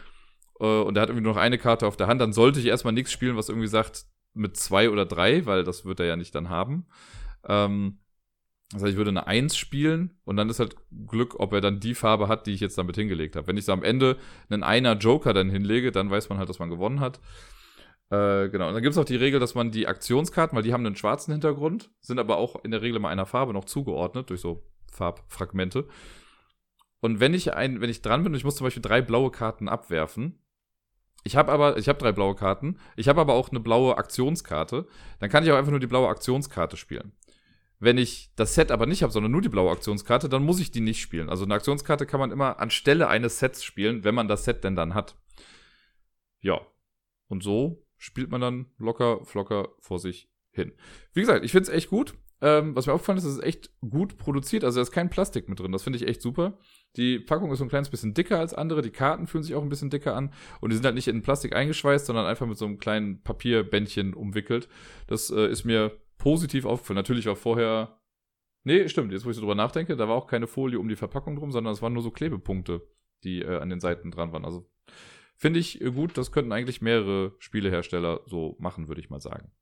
äh, und er hat irgendwie nur noch eine Karte auf der Hand, dann sollte ich erstmal nichts spielen, was irgendwie sagt, mit zwei oder drei, weil das wird er ja nicht dann haben. Ähm, das heißt, ich würde eine Eins spielen und dann ist halt Glück, ob er dann die Farbe hat, die ich jetzt damit hingelegt habe. Wenn ich so am Ende einen Einer Joker dann hinlege, dann weiß man halt, dass man gewonnen hat. Äh, genau. Und dann gibt es auch die Regel, dass man die Aktionskarten, weil die haben einen schwarzen Hintergrund, sind aber auch in der Regel mal einer Farbe noch zugeordnet durch so Farbfragmente. Und wenn ich ein, wenn ich dran bin und ich muss zum Beispiel drei blaue Karten abwerfen, ich habe aber, ich habe drei blaue Karten. Ich habe aber auch eine blaue Aktionskarte. Dann kann ich auch einfach nur die blaue Aktionskarte spielen. Wenn ich das Set aber nicht habe, sondern nur die blaue Aktionskarte, dann muss ich die nicht spielen. Also eine Aktionskarte kann man immer anstelle eines Sets spielen, wenn man das Set denn dann hat. Ja. Und so spielt man dann locker, flocker vor sich hin. Wie gesagt, ich finde es echt gut. Ähm, was mir aufgefallen ist, es ist echt gut produziert. Also da ist kein Plastik mit drin. Das finde ich echt super. Die Packung ist so ein kleines bisschen dicker als andere. Die Karten fühlen sich auch ein bisschen dicker an. Und die sind halt nicht in Plastik eingeschweißt, sondern einfach mit so einem kleinen Papierbändchen umwickelt. Das äh, ist mir positiv aufgefallen. Natürlich war vorher Nee, stimmt, jetzt wo ich so drüber nachdenke, da war auch keine Folie um die Verpackung drum, sondern es waren nur so Klebepunkte, die äh, an den Seiten dran waren. Also finde ich äh, gut, das könnten eigentlich mehrere Spielehersteller so machen, würde ich mal sagen.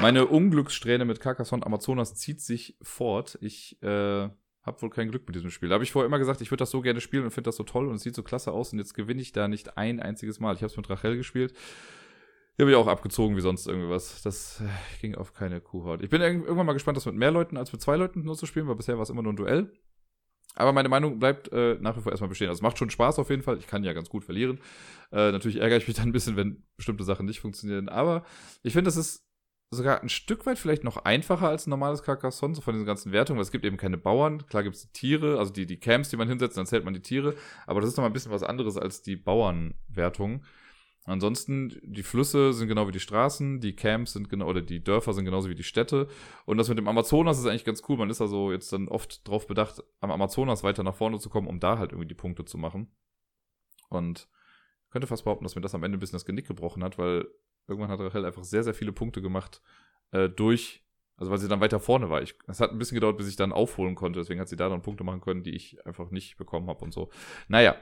Meine Unglückssträhne mit Carcassonne Amazonas zieht sich fort. Ich äh, habe wohl kein Glück mit diesem Spiel. Da habe ich vorher immer gesagt, ich würde das so gerne spielen und finde das so toll und es sieht so klasse aus und jetzt gewinne ich da nicht ein einziges Mal. Ich habe es mit Rachel gespielt. Die habe ich auch abgezogen wie sonst irgendwas. Das äh, ging auf keine Kuhhaut. Ich bin irgendwann mal gespannt, das mit mehr Leuten als mit zwei Leuten nur zu spielen, weil bisher war es immer nur ein Duell. Aber meine Meinung bleibt äh, nach wie vor erstmal bestehen. Also es macht schon Spaß auf jeden Fall. Ich kann ja ganz gut verlieren. Äh, natürlich ärgere ich mich dann ein bisschen, wenn bestimmte Sachen nicht funktionieren. Aber ich finde, das ist sogar ein Stück weit vielleicht noch einfacher als ein normales Carcassonne, so von diesen ganzen Wertungen, weil es gibt eben keine Bauern. Klar gibt es Tiere, also die, die Camps, die man hinsetzt, dann zählt man die Tiere. Aber das ist noch mal ein bisschen was anderes als die Bauernwertung. Ansonsten, die Flüsse sind genau wie die Straßen, die Camps sind genau, oder die Dörfer sind genauso wie die Städte. Und das mit dem Amazonas ist eigentlich ganz cool. Man ist also jetzt dann oft drauf bedacht, am Amazonas weiter nach vorne zu kommen, um da halt irgendwie die Punkte zu machen. Und könnte fast behaupten, dass mir das am Ende ein bisschen das Genick gebrochen hat, weil irgendwann hat Rachel einfach sehr, sehr viele Punkte gemacht äh, durch, also weil sie dann weiter vorne war. es hat ein bisschen gedauert, bis ich dann aufholen konnte. Deswegen hat sie da dann Punkte machen können, die ich einfach nicht bekommen habe und so. Naja,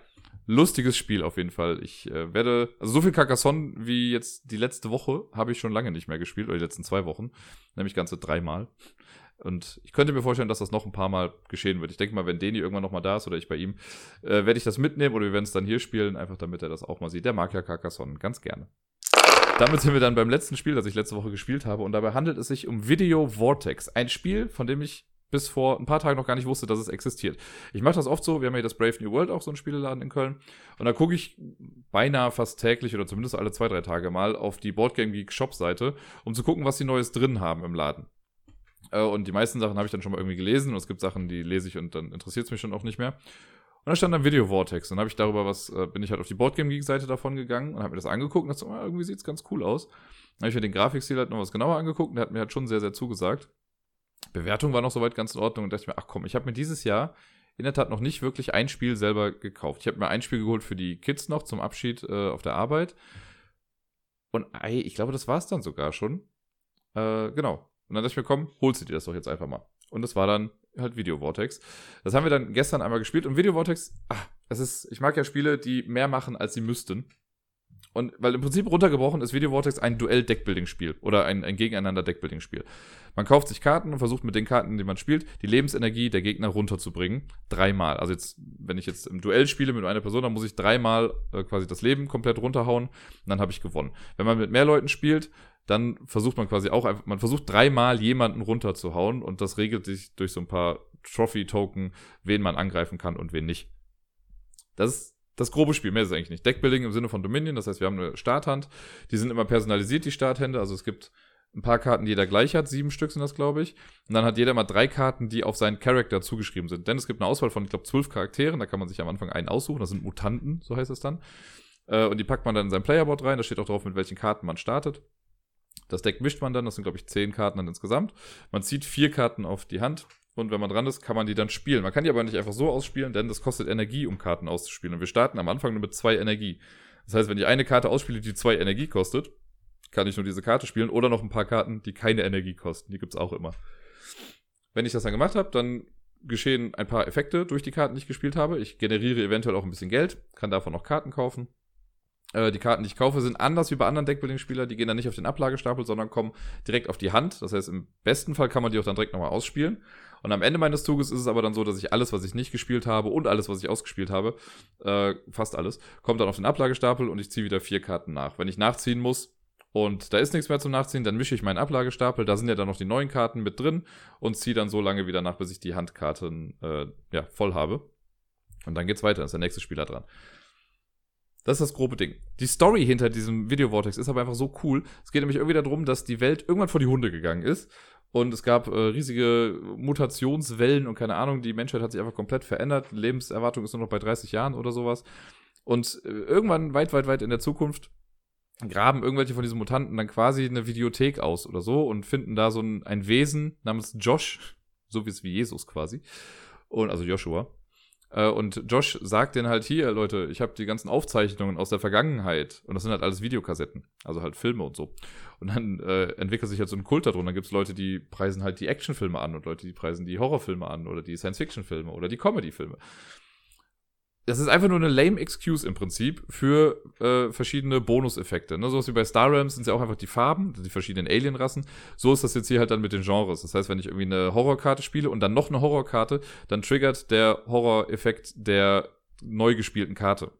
lustiges Spiel auf jeden Fall. Ich äh, werde, also so viel Carcassonne wie jetzt die letzte Woche habe ich schon lange nicht mehr gespielt, oder die letzten zwei Wochen. Nämlich ganze dreimal. Und ich könnte mir vorstellen, dass das noch ein paar Mal geschehen wird. Ich denke mal, wenn Deni irgendwann noch mal da ist oder ich bei ihm, äh, werde ich das mitnehmen oder wir werden es dann hier spielen, einfach damit er das auch mal sieht. Der mag ja Carcassonne ganz gerne. Damit sind wir dann beim letzten Spiel, das ich letzte Woche gespielt habe. Und dabei handelt es sich um Video Vortex. Ein Spiel, von dem ich bis vor ein paar Tagen noch gar nicht wusste, dass es existiert. Ich mache das oft so, wir haben ja das Brave New World auch so ein Spieleladen in Köln. Und da gucke ich beinahe fast täglich oder zumindest alle zwei, drei Tage mal auf die Boardgame Geek Shop-Seite, um zu gucken, was sie Neues drin haben im Laden. Äh, und die meisten Sachen habe ich dann schon mal irgendwie gelesen und es gibt Sachen, die lese ich und dann interessiert es mich schon auch nicht mehr. Und da stand dann Video Vortex. Dann habe ich darüber was, äh, bin ich halt auf die Boardgame Geek Seite davon gegangen und habe mir das angeguckt und dachte, oh, irgendwie sieht's ganz cool aus. Dann habe ich mir den Grafikstil halt noch was genauer angeguckt und der hat mir halt schon sehr, sehr zugesagt. Bewertung war noch soweit ganz in Ordnung und dachte ich mir, ach komm, ich habe mir dieses Jahr in der Tat noch nicht wirklich ein Spiel selber gekauft. Ich habe mir ein Spiel geholt für die Kids noch zum Abschied äh, auf der Arbeit. Und ey, ich glaube, das war es dann sogar schon. Äh, genau. Und dann dachte ich mir, komm, holst du dir das doch jetzt einfach mal. Und das war dann halt Video Vortex. Das haben wir dann gestern einmal gespielt und Video Vortex, ach, es ist, ich mag ja Spiele, die mehr machen, als sie müssten. Und weil im Prinzip runtergebrochen ist Video Vortex ein Duell-Deckbuilding-Spiel oder ein, ein Gegeneinander-Deckbuilding-Spiel. Man kauft sich Karten und versucht mit den Karten, die man spielt, die Lebensenergie der Gegner runterzubringen. Dreimal. Also jetzt, wenn ich jetzt im Duell spiele mit einer Person, dann muss ich dreimal äh, quasi das Leben komplett runterhauen und dann habe ich gewonnen. Wenn man mit mehr Leuten spielt, dann versucht man quasi auch einfach, man versucht dreimal jemanden runterzuhauen und das regelt sich durch so ein paar Trophy-Token, wen man angreifen kann und wen nicht. Das ist das grobe Spiel, mehr ist es eigentlich nicht. Deckbuilding im Sinne von Dominion, das heißt, wir haben eine Starthand, die sind immer personalisiert, die Starthände, also es gibt ein paar Karten, die jeder gleich hat, sieben Stück sind das, glaube ich. Und dann hat jeder mal drei Karten, die auf seinen Charakter zugeschrieben sind. Denn es gibt eine Auswahl von, ich glaube, zwölf Charakteren, da kann man sich am Anfang einen aussuchen, das sind Mutanten, so heißt es dann. Äh, und die packt man dann in sein Playerboard rein, da steht auch drauf, mit welchen Karten man startet. Das Deck mischt man dann, das sind glaube ich zehn Karten dann insgesamt. Man zieht vier Karten auf die Hand und wenn man dran ist, kann man die dann spielen. Man kann die aber nicht einfach so ausspielen, denn das kostet Energie, um Karten auszuspielen. Und wir starten am Anfang nur mit zwei Energie. Das heißt, wenn ich eine Karte ausspiele, die zwei Energie kostet, kann ich nur diese Karte spielen oder noch ein paar Karten, die keine Energie kosten. Die gibt's auch immer. Wenn ich das dann gemacht habe, dann geschehen ein paar Effekte durch die Karten, die ich gespielt habe. Ich generiere eventuell auch ein bisschen Geld, kann davon noch Karten kaufen. Äh, die Karten, die ich kaufe, sind anders wie bei anderen Deckbuilding-Spielern. Die gehen dann nicht auf den Ablagestapel, sondern kommen direkt auf die Hand. Das heißt, im besten Fall kann man die auch dann direkt nochmal ausspielen. Und am Ende meines Zuges ist es aber dann so, dass ich alles, was ich nicht gespielt habe und alles, was ich ausgespielt habe, äh, fast alles, kommt dann auf den Ablagestapel und ich ziehe wieder vier Karten nach. Wenn ich nachziehen muss und da ist nichts mehr zum Nachziehen, dann mische ich meinen Ablagestapel. Da sind ja dann noch die neuen Karten mit drin und ziehe dann so lange wieder nach, bis ich die Handkarten äh, ja, voll habe. Und dann geht's weiter, ist der nächste Spieler dran. Das ist das grobe Ding. Die Story hinter diesem Video Vortex ist aber einfach so cool. Es geht nämlich irgendwie darum, dass die Welt irgendwann vor die Hunde gegangen ist. Und es gab äh, riesige Mutationswellen und keine Ahnung, die Menschheit hat sich einfach komplett verändert. Lebenserwartung ist nur noch bei 30 Jahren oder sowas. Und äh, irgendwann weit, weit, weit in der Zukunft graben irgendwelche von diesen Mutanten dann quasi eine Videothek aus oder so und finden da so ein, ein Wesen namens Josh, so wie es wie Jesus quasi. Und also Joshua. Äh, und Josh sagt denen halt hier, Leute, ich habe die ganzen Aufzeichnungen aus der Vergangenheit und das sind halt alles Videokassetten, also halt Filme und so. Und dann äh, entwickelt sich halt so ein Kult darunter. Dann gibt es Leute, die preisen halt die Actionfilme an und Leute, die preisen die Horrorfilme an oder die Science-Fiction-Filme oder die Comedy-Filme das ist einfach nur eine lame Excuse im Prinzip für äh, verschiedene Bonuseffekte. Ne? Sowas wie bei Star Realms sind ja auch einfach die Farben, die verschiedenen Alien-Rassen. So ist das jetzt hier halt dann mit den Genres. Das heißt, wenn ich irgendwie eine Horrorkarte spiele und dann noch eine Horrorkarte, dann triggert der Horror-Effekt der neu gespielten Karte.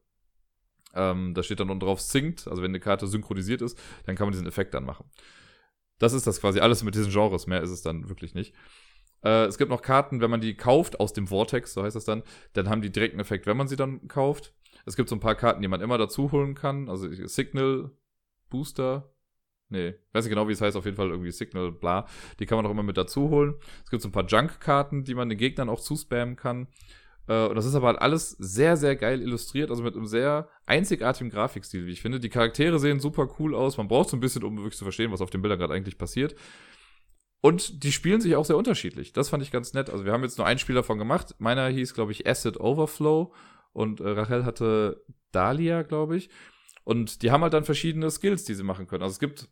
Ähm, da steht dann unten drauf Synced, also wenn eine Karte synchronisiert ist, dann kann man diesen Effekt dann machen. Das ist das quasi alles mit diesen Genres, mehr ist es dann wirklich nicht. Äh, es gibt noch Karten, wenn man die kauft aus dem Vortex, so heißt das dann, dann haben die direkten Effekt, wenn man sie dann kauft. Es gibt so ein paar Karten, die man immer dazu holen kann. Also Signal, Booster, Nee, weiß nicht genau, wie es heißt, auf jeden Fall irgendwie Signal, bla. Die kann man auch immer mit dazu holen. Es gibt so ein paar Junk-Karten, die man den Gegnern auch zuspammen kann. Äh, und das ist aber halt alles sehr, sehr geil illustriert, also mit einem sehr einzigartigen Grafikstil, wie ich finde. Die Charaktere sehen super cool aus. Man braucht so ein bisschen, um wirklich zu verstehen, was auf den Bildern gerade eigentlich passiert. Und die spielen sich auch sehr unterschiedlich. Das fand ich ganz nett. Also wir haben jetzt nur ein Spiel davon gemacht. Meiner hieß, glaube ich, Acid Overflow und äh, Rachel hatte Dahlia, glaube ich. Und die haben halt dann verschiedene Skills, die sie machen können. Also es gibt,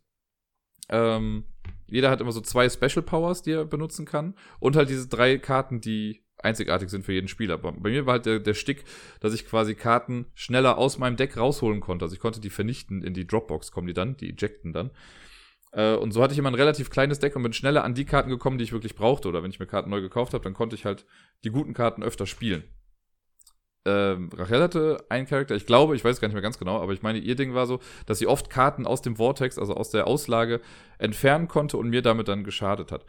ähm, jeder hat immer so zwei Special Powers, die er benutzen kann. Und halt diese drei Karten, die einzigartig sind für jeden Spieler. Bei, mir war halt der, der Stick, dass ich quasi Karten schneller aus meinem Deck rausholen konnte. Also ich konnte die vernichten, in die Dropbox kommen die dann, die ejecten dann. Äh, und so hatte ich immer ein relativ kleines Deck und bin schneller an die Karten gekommen, die ich wirklich brauchte. Oder wenn ich mir Karten neu gekauft habe, dann konnte ich halt die guten Karten öfter spielen. Ähm, Rachel hatte einen Charakter, ich glaube, ich weiß gar nicht mehr ganz genau, aber ich meine, ihr Ding war so, dass sie oft Karten aus dem Vortex, also aus der Auslage, entfernen konnte und mir damit dann geschadet hat.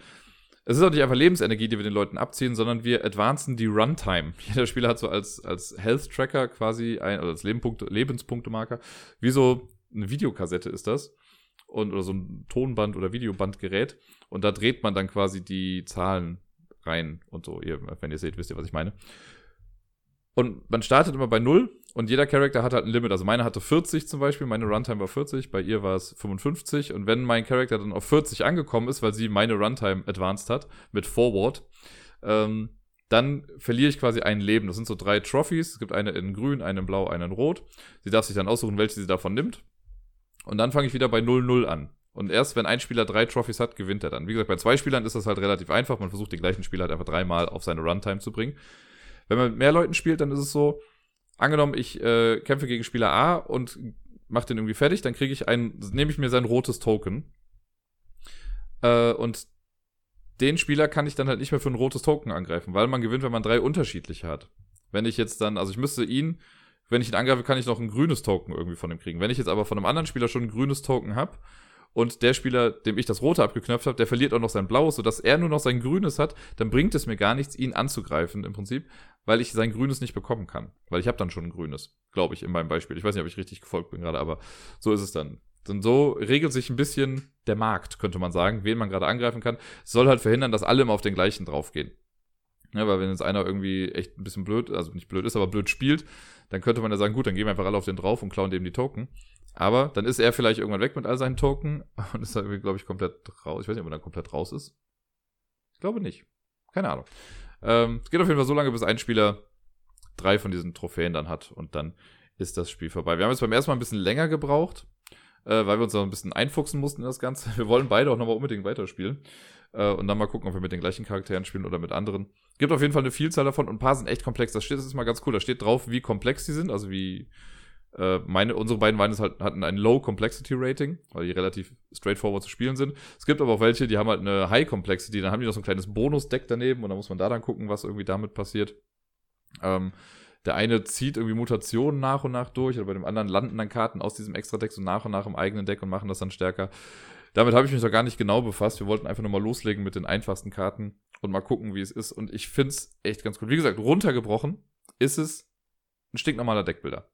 Es ist auch nicht einfach Lebensenergie, die wir den Leuten abziehen, sondern wir advancen die Runtime. Jeder Spieler hat so als, als Health-Tracker quasi, ein, oder als Lebenspunktemarker, wie so eine Videokassette ist das und oder so ein Tonband oder Videobandgerät und da dreht man dann quasi die Zahlen rein und so. Ihr, wenn ihr seht, wisst ihr, was ich meine. Und man startet immer bei 0 und jeder Charakter hat halt ein Limit. Also meine hatte 40 zum Beispiel, meine Runtime war 40, bei ihr war es 55. Und wenn mein Charakter dann auf 40 angekommen ist, weil sie meine Runtime advanced hat, mit Forward, ähm, dann verliere ich quasi ein Leben. Das sind so drei Trophies. Es gibt eine in grün, eine in blau, eine in rot. Sie darf sich dann aussuchen, welche sie davon nimmt. Und dann fange ich wieder bei 0-0 an. Und erst wenn ein Spieler drei Trophys hat, gewinnt er dann. Wie gesagt, bei zwei Spielern ist das halt relativ einfach. Man versucht den gleichen Spieler halt einfach dreimal auf seine Runtime zu bringen. Wenn man mit mehr Leuten spielt, dann ist es so, angenommen, ich äh, kämpfe gegen Spieler A und mache den irgendwie fertig, dann kriege ich ein, nehme ich mir sein rotes Token. Äh, und den Spieler kann ich dann halt nicht mehr für ein rotes Token angreifen, weil man gewinnt, wenn man drei unterschiedliche hat. Wenn ich jetzt dann, also ich müsste ihn wenn ich ihn angreife, kann ich noch ein grünes Token irgendwie von ihm kriegen. Wenn ich jetzt aber von einem anderen Spieler schon ein grünes Token habe und der Spieler, dem ich das rote abgeknöpft habe, der verliert auch noch sein blaues, sodass er nur noch sein grünes hat, dann bringt es mir gar nichts, ihn anzugreifen im Prinzip, weil ich sein grünes nicht bekommen kann. Weil ich habe dann schon ein grünes, glaube ich, in meinem Beispiel. Ich weiß nicht, ob ich richtig gefolgt bin gerade, aber so ist es dann. Und so regelt sich ein bisschen der Markt, könnte man sagen, wen man gerade angreifen kann. Es soll halt verhindern, dass alle immer auf den gleichen draufgehen. Ja, weil wenn jetzt einer irgendwie echt ein bisschen blöd, also nicht blöd ist, aber blöd spielt, dann könnte man ja sagen, gut, dann gehen wir einfach alle auf den drauf und klauen dem die Token. Aber dann ist er vielleicht irgendwann weg mit all seinen Token und ist dann, glaube ich, komplett raus. Ich weiß nicht, ob er dann komplett raus ist. Ich glaube nicht. Keine Ahnung. Ähm, es geht auf jeden Fall so lange, bis ein Spieler drei von diesen Trophäen dann hat und dann ist das Spiel vorbei. Wir haben jetzt beim ersten Mal ein bisschen länger gebraucht, äh, weil wir uns noch ein bisschen einfuchsen mussten in das Ganze. Wir wollen beide auch nochmal unbedingt weiterspielen äh, und dann mal gucken, ob wir mit den gleichen Charakteren spielen oder mit anderen. Gibt auf jeden Fall eine Vielzahl davon und ein paar sind echt komplex. Das steht, das ist mal ganz cool. Da steht drauf, wie komplex die sind, also wie äh, meine, unsere beiden Weines halt, hatten ein Low Complexity Rating, weil die relativ straightforward zu spielen sind. Es gibt aber auch welche, die haben halt eine High Complexity, dann haben die noch so ein kleines Bonus-Deck daneben und dann muss man da dann gucken, was irgendwie damit passiert. Ähm, der eine zieht irgendwie Mutationen nach und nach durch, oder bei dem anderen landen dann Karten aus diesem Extra-Deck so nach und nach im eigenen Deck und machen das dann stärker. Damit habe ich mich noch gar nicht genau befasst. Wir wollten einfach nur mal loslegen mit den einfachsten Karten und mal gucken, wie es ist. Und ich finde es echt ganz cool. Wie gesagt, runtergebrochen ist es ein stinknormaler Deckbilder.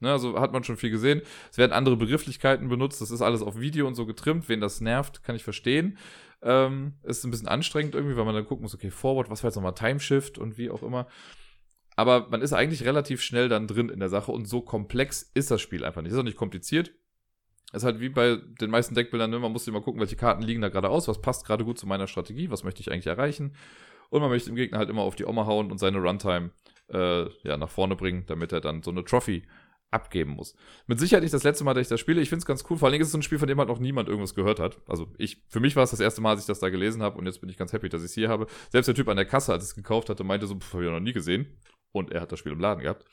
Ne, also hat man schon viel gesehen. Es werden andere Begrifflichkeiten benutzt. Das ist alles auf Video und so getrimmt. Wen das nervt, kann ich verstehen. Ähm, ist ein bisschen anstrengend irgendwie, weil man dann gucken muss, okay, Forward, was war jetzt nochmal Timeshift und wie auch immer. Aber man ist eigentlich relativ schnell dann drin in der Sache und so komplex ist das Spiel einfach nicht. Ist auch nicht kompliziert. Ist halt wie bei den meisten Deckbildern, ne? man muss immer gucken, welche Karten liegen da gerade aus, was passt gerade gut zu meiner Strategie, was möchte ich eigentlich erreichen. Und man möchte dem Gegner halt immer auf die Oma hauen und seine Runtime äh, ja, nach vorne bringen, damit er dann so eine Trophy abgeben muss. Mit Sicherheit nicht das letzte Mal, dass ich das spiele. Ich finde es ganz cool. Vor allem ist es so ein Spiel, von dem halt noch niemand irgendwas gehört hat. Also ich, für mich war es das erste Mal, als ich das da gelesen habe und jetzt bin ich ganz happy, dass ich es hier habe. Selbst der Typ an der Kasse, als ich es gekauft hatte, meinte so, habe ich noch nie gesehen. Und er hat das Spiel im Laden gehabt.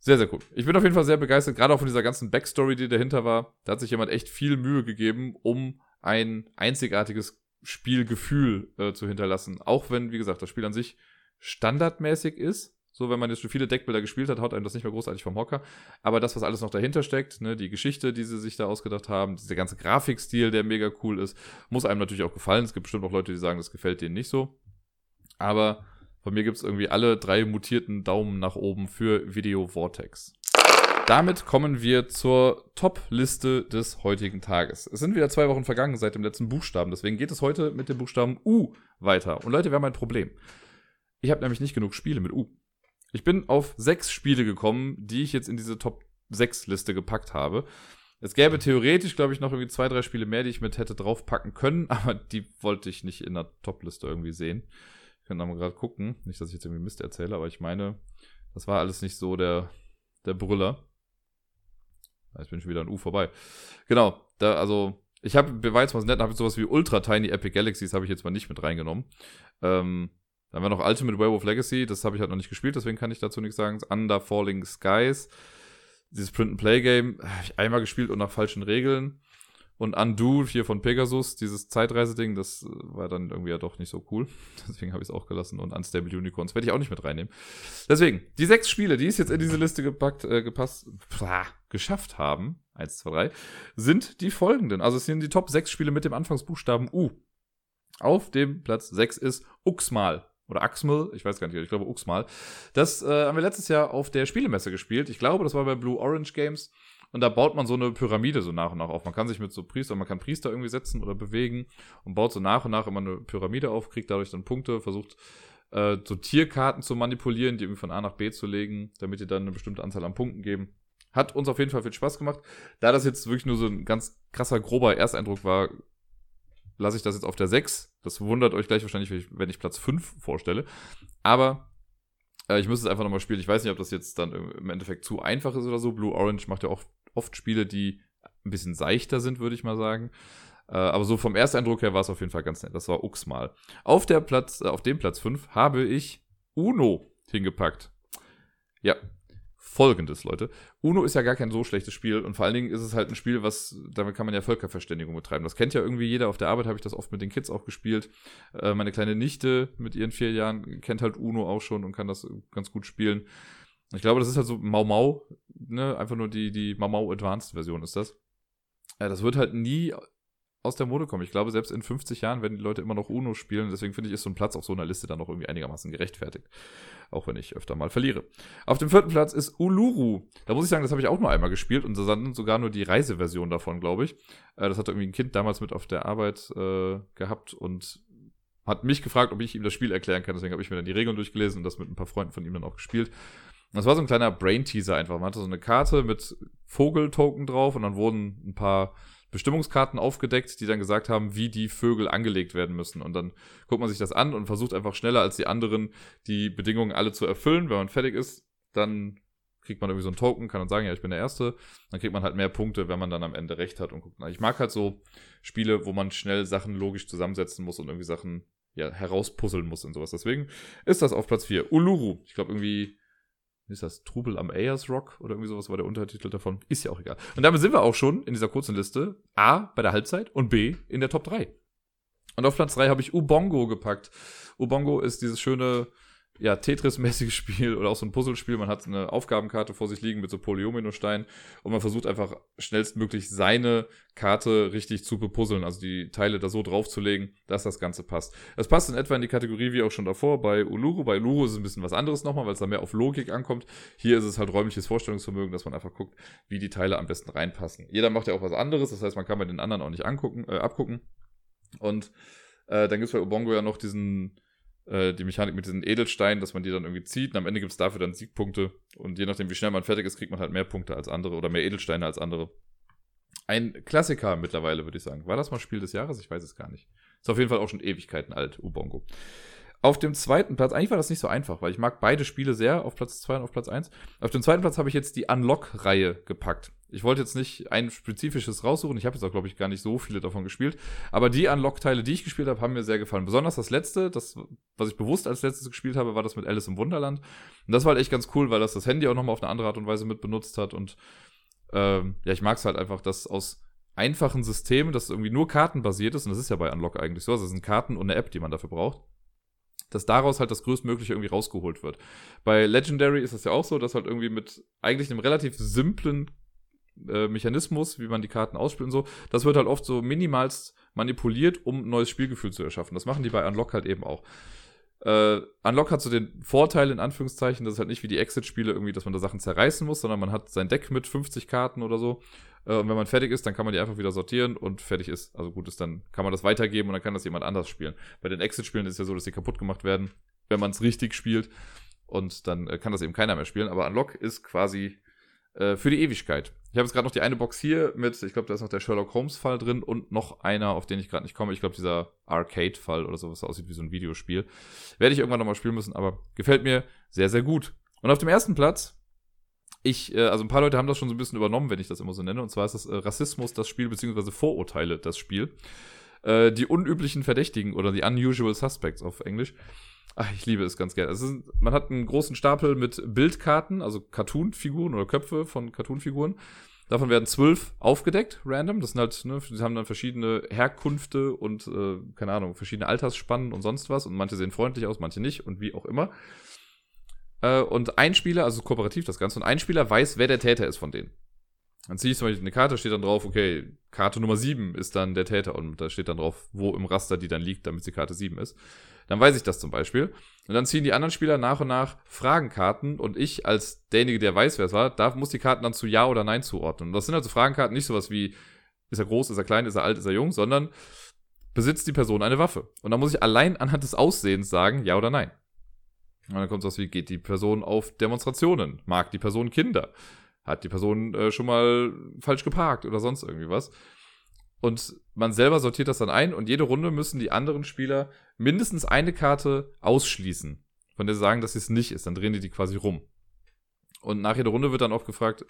Sehr, sehr cool. Ich bin auf jeden Fall sehr begeistert, gerade auch von dieser ganzen Backstory, die dahinter war. Da hat sich jemand echt viel Mühe gegeben, um ein einzigartiges Spielgefühl äh, zu hinterlassen. Auch wenn, wie gesagt, das Spiel an sich standardmäßig ist. So, wenn man jetzt schon viele Deckbilder gespielt hat, haut einem das nicht mehr großartig vom Hocker. Aber das, was alles noch dahinter steckt, ne, die Geschichte, die sie sich da ausgedacht haben, dieser ganze Grafikstil, der mega cool ist, muss einem natürlich auch gefallen. Es gibt bestimmt auch Leute, die sagen, das gefällt denen nicht so. Aber von mir gibt es irgendwie alle drei mutierten Daumen nach oben für Video Vortex. Damit kommen wir zur Top-Liste des heutigen Tages. Es sind wieder zwei Wochen vergangen seit dem letzten Buchstaben, deswegen geht es heute mit dem Buchstaben U weiter. Und Leute, wir haben ein Problem. Ich habe nämlich nicht genug Spiele mit U. Ich bin auf sechs Spiele gekommen, die ich jetzt in diese Top 6 Liste gepackt habe. Es gäbe theoretisch, glaube ich, noch irgendwie zwei, drei Spiele mehr, die ich mit hätte draufpacken können, aber die wollte ich nicht in der Top-Liste irgendwie sehen. Ich da mal gerade gucken. Nicht, dass ich jetzt irgendwie Mist erzähle, aber ich meine, das war alles nicht so der, der Brüller. Jetzt bin ich wieder an U vorbei. Genau, da, also, ich habe, war jetzt mal nett, habe sowas wie Ultra Tiny Epic Galaxies habe ich jetzt mal nicht mit reingenommen. Ähm, dann war noch Ultimate Werewolf Legacy, das habe ich halt noch nicht gespielt, deswegen kann ich dazu nichts sagen. Under Falling Skies, dieses Print-and-Play-Game, habe ich einmal gespielt und nach falschen Regeln. Und Undo hier von Pegasus, dieses Zeitreiseding, das war dann irgendwie ja doch nicht so cool. Deswegen habe ich es auch gelassen. Und Unstable Unicorns werde ich auch nicht mit reinnehmen. Deswegen, die sechs Spiele, die es jetzt in diese Liste gepackt, äh, gepasst, pah, geschafft haben, eins, zwei, drei, sind die folgenden. Also es sind die Top sechs Spiele mit dem Anfangsbuchstaben U. Auf dem Platz sechs ist Uxmal oder Axmal, ich weiß gar nicht, ich glaube Uxmal. Das äh, haben wir letztes Jahr auf der Spielemesse gespielt. Ich glaube, das war bei Blue Orange Games. Und da baut man so eine Pyramide so nach und nach auf. Man kann sich mit so Priester, man kann Priester irgendwie setzen oder bewegen und baut so nach und nach immer eine Pyramide auf, kriegt dadurch dann Punkte, versucht äh, so Tierkarten zu manipulieren, die irgendwie von A nach B zu legen, damit die dann eine bestimmte Anzahl an Punkten geben. Hat uns auf jeden Fall viel Spaß gemacht. Da das jetzt wirklich nur so ein ganz krasser, grober Ersteindruck war, lasse ich das jetzt auf der 6. Das wundert euch gleich wahrscheinlich, wenn ich, Platz 5 vorstelle. Aber äh, ich müsste es einfach nochmal spielen. Ich weiß nicht, ob das jetzt dann im Endeffekt zu einfach ist oder so. Blue Orange macht ja auch oft Spiele, die ein bisschen seichter sind, würde ich mal sagen. Äh, aber so vom Ersteindruck her war es auf jeden Fall ganz nett. Das war Uxmal. Auf, der Platz, äh, auf dem Platz 5 habe ich Uno hingepackt. Ja, folgendes, Leute. Uno ist ja gar kein so schlechtes Spiel und vor allen Dingen ist es halt ein Spiel, was, damit kann man ja Völkerverständigung betreiben. Das kennt ja irgendwie jeder. Auf der Arbeit habe ich das oft mit den Kids auch gespielt. Äh, meine kleine Nichte mit ihren vier Jahren kennt halt Uno auch schon und kann das ganz gut spielen. Ich glaube, das ist halt so Mau Mau, ne? Einfach nur die, die Mau Mau Advanced Version ist das. Ja, das wird halt nie aus der Mode kommen. Ich glaube, selbst in 50 Jahren werden die Leute immer noch Uno spielen. Deswegen finde ich, ist so ein Platz auf so einer Liste dann noch irgendwie einigermaßen gerechtfertigt. Auch wenn ich öfter mal verliere. Auf dem vierten Platz ist Uluru. Da muss ich sagen, das habe ich auch nur einmal gespielt und sogar nur die Reiseversion davon, glaube ich. Äh, das hat irgendwie ein Kind damals mit auf der Arbeit äh, gehabt und hat mich gefragt, ob ich ihm das Spiel erklären kann. Deswegen habe ich mir dann die Regeln durchgelesen und das mit ein paar Freunden von ihm dann auch gespielt. Das war so ein kleiner Brain-Teaser einfach. Man hatte so eine Karte mit Vogeltoken drauf und dann wurden ein paar Bestimmungskarten aufgedeckt, die dann gesagt haben, wie die Vögel angelegt werden müssen. Und dann guckt man sich das an und versucht einfach schneller als die anderen die Bedingungen alle zu erfüllen. Wenn man fertig ist, dann kriegt man irgendwie so einen Token, kann dann sagen, ja, ich bin der Erste. Dann kriegt man halt mehr Punkte, wenn man dann am Ende recht hat und guckt. Ich mag halt so Spiele, wo man schnell Sachen logisch zusammensetzen muss und irgendwie Sachen ja, herauspuzzeln muss und sowas. Deswegen ist das auf Platz 4. Uluru. Ich glaube irgendwie ist das Trubel am Ayers Rock oder irgendwie sowas war der Untertitel davon. Ist ja auch egal. Und damit sind wir auch schon in dieser kurzen Liste A bei der Halbzeit und B in der Top 3. Und auf Platz 3 habe ich Ubongo gepackt. Ubongo ist dieses schöne ja, Tetris-mäßiges Spiel oder auch so ein Puzzlespiel. Man hat eine Aufgabenkarte vor sich liegen mit so Polyomino-Steinen und man versucht einfach schnellstmöglich seine Karte richtig zu bepuzzeln, also die Teile da so draufzulegen, dass das Ganze passt. Das passt in etwa in die Kategorie wie auch schon davor bei Uluru. Bei Uluru ist es ein bisschen was anderes nochmal, weil es da mehr auf Logik ankommt. Hier ist es halt räumliches Vorstellungsvermögen, dass man einfach guckt, wie die Teile am besten reinpassen. Jeder macht ja auch was anderes, das heißt, man kann bei den anderen auch nicht angucken, äh, abgucken. Und äh, dann gibt es bei Ubongo ja noch diesen äh, die Mechanik mit diesen Edelsteinen, dass man die dann irgendwie zieht und am Ende gibt es dafür dann Siegpunkte und je nachdem, wie schnell man fertig ist, kriegt man halt mehr Punkte als andere oder mehr Edelsteine als andere. Ein Klassiker mittlerweile, würde ich sagen. War das mal Spiel des Jahres? Ich weiß es gar nicht. Ist auf jeden Fall auch schon Ewigkeiten alt, Ubongo. Auf dem zweiten Platz, eigentlich war das nicht so einfach, weil ich mag beide Spiele sehr, auf Platz 2 und auf Platz 1. Auf dem zweiten Platz habe ich jetzt die Unlock-Reihe gepackt. Ich wollte jetzt nicht ein spezifisches raussuchen. Ich habe jetzt auch, glaube ich, gar nicht so viele davon gespielt. Aber die Unlock-Teile, die ich gespielt habe, haben mir sehr gefallen. Besonders das letzte, das, was ich bewusst als letztes gespielt habe, war das mit Alice im Wunderland. Und das war halt echt ganz cool, weil das das Handy auch nochmal auf eine andere Art und Weise mit benutzt hat. Und ähm, ja, ich mag es halt einfach, dass aus einfachen Systemen, das irgendwie nur kartenbasiert ist, und das ist ja bei Unlock eigentlich so, also es sind Karten und eine App, die man dafür braucht, dass daraus halt das Größtmögliche irgendwie rausgeholt wird. Bei Legendary ist es ja auch so, dass halt irgendwie mit eigentlich einem relativ simplen äh, Mechanismus, wie man die Karten ausspielt und so, das wird halt oft so minimalst manipuliert, um neues Spielgefühl zu erschaffen. Das machen die bei Unlock halt eben auch. Äh, Unlock hat so den Vorteil, in Anführungszeichen, dass es halt nicht wie die Exit-Spiele irgendwie, dass man da Sachen zerreißen muss, sondern man hat sein Deck mit 50 Karten oder so. Äh, und wenn man fertig ist, dann kann man die einfach wieder sortieren und fertig ist. Also gut ist, dann kann man das weitergeben und dann kann das jemand anders spielen. Bei den Exit-Spielen ist es ja so, dass die kaputt gemacht werden, wenn man es richtig spielt. Und dann äh, kann das eben keiner mehr spielen. Aber Unlock ist quasi äh, für die Ewigkeit. Ich habe jetzt gerade noch die eine Box hier mit, ich glaube, da ist noch der Sherlock Holmes-Fall drin und noch einer, auf den ich gerade nicht komme. Ich glaube, dieser Arcade-Fall oder so, was aussieht wie so ein Videospiel. Werde ich irgendwann nochmal spielen müssen, aber gefällt mir sehr, sehr gut. Und auf dem ersten Platz, ich, äh, also ein paar Leute haben das schon so ein bisschen übernommen, wenn ich das immer so nenne. Und zwar ist das äh, Rassismus das Spiel, beziehungsweise Vorurteile das Spiel. Äh, die unüblichen Verdächtigen oder die Unusual Suspects auf Englisch. Ach, ich liebe es ganz gerne. Also man hat einen großen Stapel mit Bildkarten, also Cartoon-Figuren oder Köpfe von Cartoon-Figuren. Davon werden zwölf aufgedeckt, random. Das sind halt, ne, die haben dann verschiedene Herkünfte und, äh, keine Ahnung, verschiedene Altersspannen und sonst was. Und manche sehen freundlich aus, manche nicht und wie auch immer. Äh, und ein Spieler, also kooperativ das Ganze, und ein Spieler weiß, wer der Täter ist von denen. Dann ziehe ich zum Beispiel eine Karte, steht dann drauf, okay, Karte Nummer 7 ist dann der Täter und da steht dann drauf, wo im Raster die dann liegt, damit sie Karte 7 ist. Dann weiß ich das zum Beispiel. Und dann ziehen die anderen Spieler nach und nach Fragenkarten und ich als derjenige, der weiß, wer es war, darf, muss die Karten dann zu Ja oder Nein zuordnen. Und das sind also Fragenkarten, nicht sowas wie, ist er groß, ist er klein, ist er alt, ist er jung, sondern besitzt die Person eine Waffe. Und dann muss ich allein anhand des Aussehens sagen, ja oder nein. Und dann kommt sowas wie, geht die Person auf Demonstrationen? Mag die Person Kinder? Hat die Person äh, schon mal falsch geparkt oder sonst irgendwie was? Und man selber sortiert das dann ein und jede Runde müssen die anderen Spieler mindestens eine Karte ausschließen, von der sie sagen, dass sie es nicht ist. Dann drehen die die quasi rum. Und nach jeder Runde wird dann oft gefragt,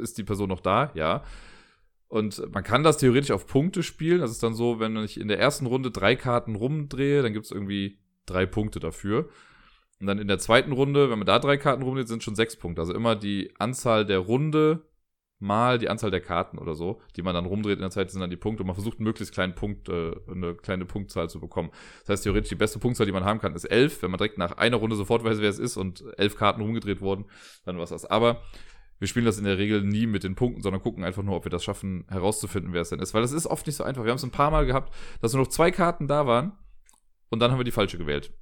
ist die Person noch da? Ja. Und man kann das theoretisch auf Punkte spielen. Das ist dann so, wenn ich in der ersten Runde drei Karten rumdrehe, dann gibt es irgendwie drei Punkte dafür. Und dann in der zweiten Runde, wenn man da drei Karten rumdreht, sind schon sechs Punkte. Also immer die Anzahl der Runde mal die Anzahl der Karten oder so, die man dann rumdreht in der Zeit, sind dann die Punkte und man versucht einen möglichst kleinen Punkt, äh, eine kleine Punktzahl zu bekommen. Das heißt, theoretisch die beste Punktzahl, die man haben kann, ist elf. Wenn man direkt nach einer Runde sofort weiß, wer es ist und elf Karten rumgedreht wurden, dann war es das. Aber wir spielen das in der Regel nie mit den Punkten, sondern gucken einfach nur, ob wir das schaffen, herauszufinden, wer es denn ist. Weil das ist oft nicht so einfach. Wir haben es ein paar Mal gehabt, dass nur noch zwei Karten da waren und dann haben wir die falsche gewählt.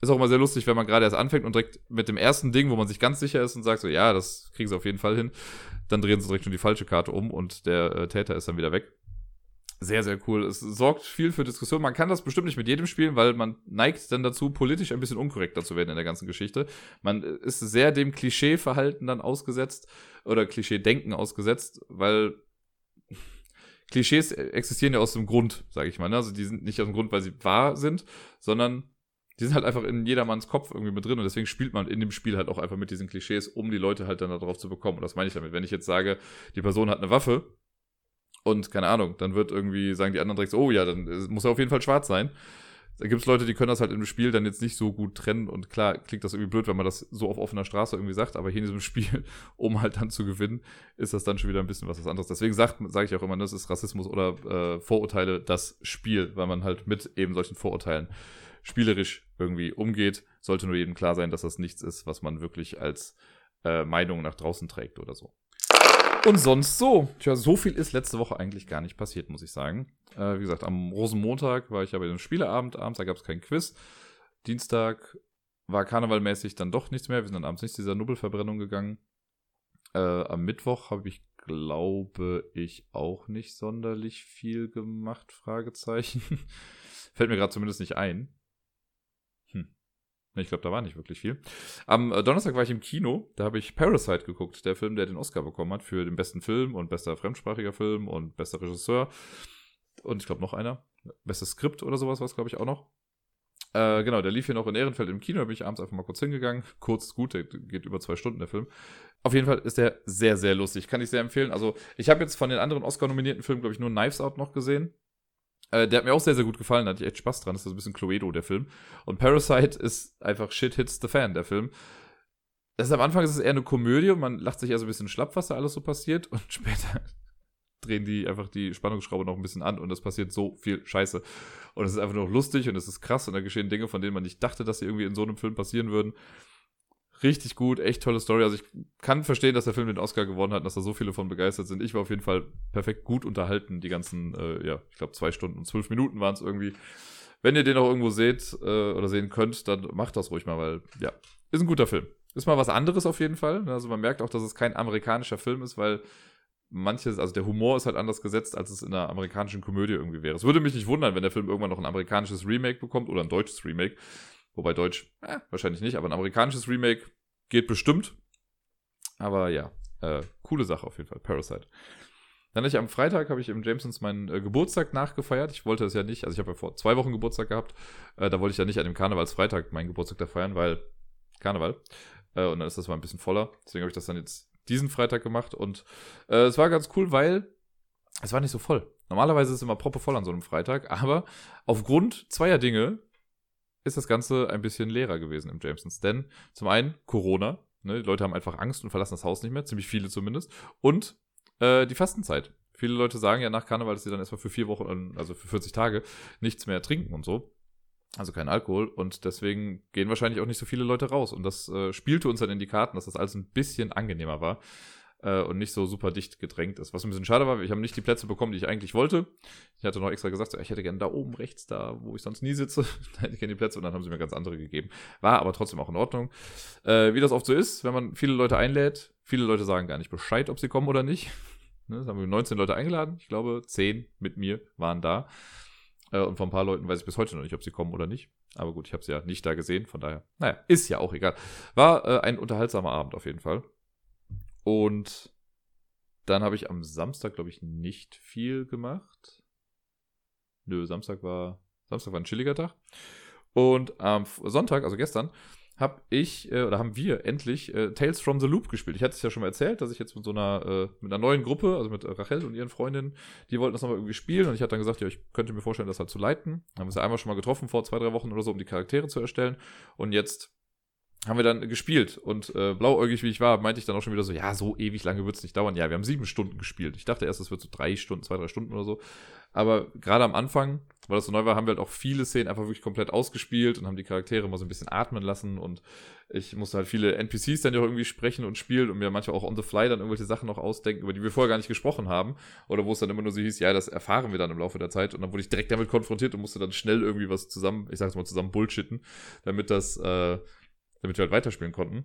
Ist auch immer sehr lustig, wenn man gerade erst anfängt und direkt mit dem ersten Ding, wo man sich ganz sicher ist und sagt so, ja, das kriegen sie auf jeden Fall hin, dann drehen sie direkt schon die falsche Karte um und der äh, Täter ist dann wieder weg. Sehr, sehr cool. Es sorgt viel für Diskussion. Man kann das bestimmt nicht mit jedem spielen, weil man neigt dann dazu, politisch ein bisschen unkorrekter zu werden in der ganzen Geschichte. Man ist sehr dem Klischee-Verhalten dann ausgesetzt oder Klischee-Denken ausgesetzt, weil Klischees existieren ja aus dem Grund, sage ich mal. Ne? Also die sind nicht aus dem Grund, weil sie wahr sind, sondern die sind halt einfach in jedermanns Kopf irgendwie mit drin und deswegen spielt man in dem Spiel halt auch einfach mit diesen Klischees, um die Leute halt dann darauf zu bekommen. Und das meine ich damit. Wenn ich jetzt sage, die Person hat eine Waffe und keine Ahnung, dann wird irgendwie, sagen die anderen direkt so, oh ja, dann muss er auf jeden Fall schwarz sein. Da gibt es Leute, die können das halt im Spiel dann jetzt nicht so gut trennen und klar klingt das irgendwie blöd, wenn man das so auf offener Straße irgendwie sagt, aber hier in diesem Spiel, um halt dann zu gewinnen, ist das dann schon wieder ein bisschen was anderes. Deswegen sage sag ich auch immer, das ist Rassismus oder äh, Vorurteile das Spiel, weil man halt mit eben solchen Vorurteilen spielerisch irgendwie umgeht, sollte nur jedem klar sein, dass das nichts ist, was man wirklich als äh, Meinung nach draußen trägt oder so. Und sonst so. Tja, so viel ist letzte Woche eigentlich gar nicht passiert, muss ich sagen. Äh, wie gesagt, am Rosenmontag war ich ja bei dem Spieleabend abends, da gab es keinen Quiz. Dienstag war karnevalmäßig dann doch nichts mehr. Wir sind dann abends nicht zu dieser Nubbelverbrennung gegangen. Äh, am Mittwoch habe ich, glaube ich, auch nicht sonderlich viel gemacht, Fragezeichen. Fällt mir gerade zumindest nicht ein. Ich glaube, da war nicht wirklich viel. Am äh, Donnerstag war ich im Kino, da habe ich Parasite geguckt, der Film, der den Oscar bekommen hat für den besten Film und bester fremdsprachiger Film und bester Regisseur. Und ich glaube noch einer. Bestes Skript oder sowas war es, glaube ich, auch noch. Äh, genau, der lief hier noch in Ehrenfeld im Kino, da bin ich abends einfach mal kurz hingegangen. Kurz gut, der geht über zwei Stunden, der Film. Auf jeden Fall ist der sehr, sehr lustig. Kann ich sehr empfehlen. Also, ich habe jetzt von den anderen Oscar-nominierten Filmen, glaube ich, nur Knives Out noch gesehen. Äh, der hat mir auch sehr, sehr gut gefallen, da hatte ich echt Spaß dran. Das ist ein bisschen Cluedo, der Film. Und Parasite ist einfach Shit Hits the Fan, der Film. Das ist, am Anfang ist es eher eine Komödie und man lacht sich eher so ein bisschen schlapp, was da alles so passiert. Und später drehen die einfach die Spannungsschraube noch ein bisschen an und es passiert so viel Scheiße. Und es ist einfach nur lustig und es ist krass und da geschehen Dinge, von denen man nicht dachte, dass sie irgendwie in so einem Film passieren würden. Richtig gut, echt tolle Story. Also ich kann verstehen, dass der Film den Oscar gewonnen hat, dass da so viele von begeistert sind. Ich war auf jeden Fall perfekt gut unterhalten, die ganzen, äh, ja, ich glaube zwei Stunden und zwölf Minuten waren es irgendwie. Wenn ihr den auch irgendwo seht äh, oder sehen könnt, dann macht das ruhig mal, weil, ja, ist ein guter Film. Ist mal was anderes auf jeden Fall. Also man merkt auch, dass es kein amerikanischer Film ist, weil manches, also der Humor ist halt anders gesetzt, als es in einer amerikanischen Komödie irgendwie wäre. Es würde mich nicht wundern, wenn der Film irgendwann noch ein amerikanisches Remake bekommt oder ein deutsches Remake. Wobei Deutsch, äh, wahrscheinlich nicht, aber ein amerikanisches Remake geht bestimmt. Aber ja, äh, coole Sache auf jeden Fall, Parasite. Dann ich am Freitag, habe ich im Jamesons meinen äh, Geburtstag nachgefeiert. Ich wollte das ja nicht, also ich habe ja vor zwei Wochen Geburtstag gehabt. Äh, da wollte ich ja nicht an dem Karnevalsfreitag meinen Geburtstag da feiern, weil Karneval. Äh, und dann ist das mal ein bisschen voller. Deswegen habe ich das dann jetzt diesen Freitag gemacht und äh, es war ganz cool, weil es war nicht so voll. Normalerweise ist es immer proppe voll an so einem Freitag, aber aufgrund zweier Dinge ist das Ganze ein bisschen leerer gewesen im Jamesons. Denn zum einen Corona, ne, die Leute haben einfach Angst und verlassen das Haus nicht mehr, ziemlich viele zumindest. Und äh, die Fastenzeit. Viele Leute sagen ja nach Karneval, dass sie dann erstmal für vier Wochen, also für 40 Tage, nichts mehr trinken und so. Also kein Alkohol und deswegen gehen wahrscheinlich auch nicht so viele Leute raus. Und das äh, spielte uns dann in die Karten, dass das alles ein bisschen angenehmer war äh, und nicht so super dicht gedrängt ist. Was ein bisschen schade war, ich habe nicht die Plätze bekommen, die ich eigentlich wollte. Ich hatte noch extra gesagt, so, ich hätte gerne da oben rechts, da wo ich sonst nie sitze, da hätte ich gerne die Plätze und dann haben sie mir ganz andere gegeben. War aber trotzdem auch in Ordnung. Äh, wie das oft so ist, wenn man viele Leute einlädt, viele Leute sagen gar nicht Bescheid, ob sie kommen oder nicht. Ne, das haben wir 19 Leute eingeladen. Ich glaube, 10 mit mir waren da. Äh, und von ein paar Leuten weiß ich bis heute noch nicht, ob sie kommen oder nicht. Aber gut, ich habe sie ja nicht da gesehen, von daher, naja, ist ja auch egal. War äh, ein unterhaltsamer Abend auf jeden Fall. Und dann habe ich am Samstag, glaube ich, nicht viel gemacht. Nö, Samstag war, Samstag war ein chilliger Tag. Und am Sonntag, also gestern, habe ich äh, oder haben wir endlich äh, Tales from the Loop gespielt. Ich hatte es ja schon mal erzählt, dass ich jetzt mit so einer äh, mit einer neuen Gruppe, also mit Rachel und ihren Freundinnen, die wollten das nochmal irgendwie spielen und ich hatte dann gesagt, ja, ich könnte mir vorstellen, das halt zu leiten. Haben wir uns ja einmal schon mal getroffen vor zwei, drei Wochen oder so, um die Charaktere zu erstellen und jetzt haben wir dann gespielt und äh, blauäugig wie ich war, meinte ich dann auch schon wieder so, ja, so ewig lange wird es nicht dauern. Ja, wir haben sieben Stunden gespielt. Ich dachte erst, es wird so drei Stunden, zwei, drei Stunden oder so. Aber gerade am Anfang, weil das so neu war, haben wir halt auch viele Szenen einfach wirklich komplett ausgespielt und haben die Charaktere mal so ein bisschen atmen lassen und ich musste halt viele NPCs dann ja irgendwie sprechen und spielen und mir manchmal auch on the fly dann irgendwelche Sachen noch ausdenken, über die wir vorher gar nicht gesprochen haben oder wo es dann immer nur so hieß, ja, das erfahren wir dann im Laufe der Zeit und dann wurde ich direkt damit konfrontiert und musste dann schnell irgendwie was zusammen, ich sag's mal zusammen bullshitten, damit das, äh, damit wir halt weiterspielen konnten.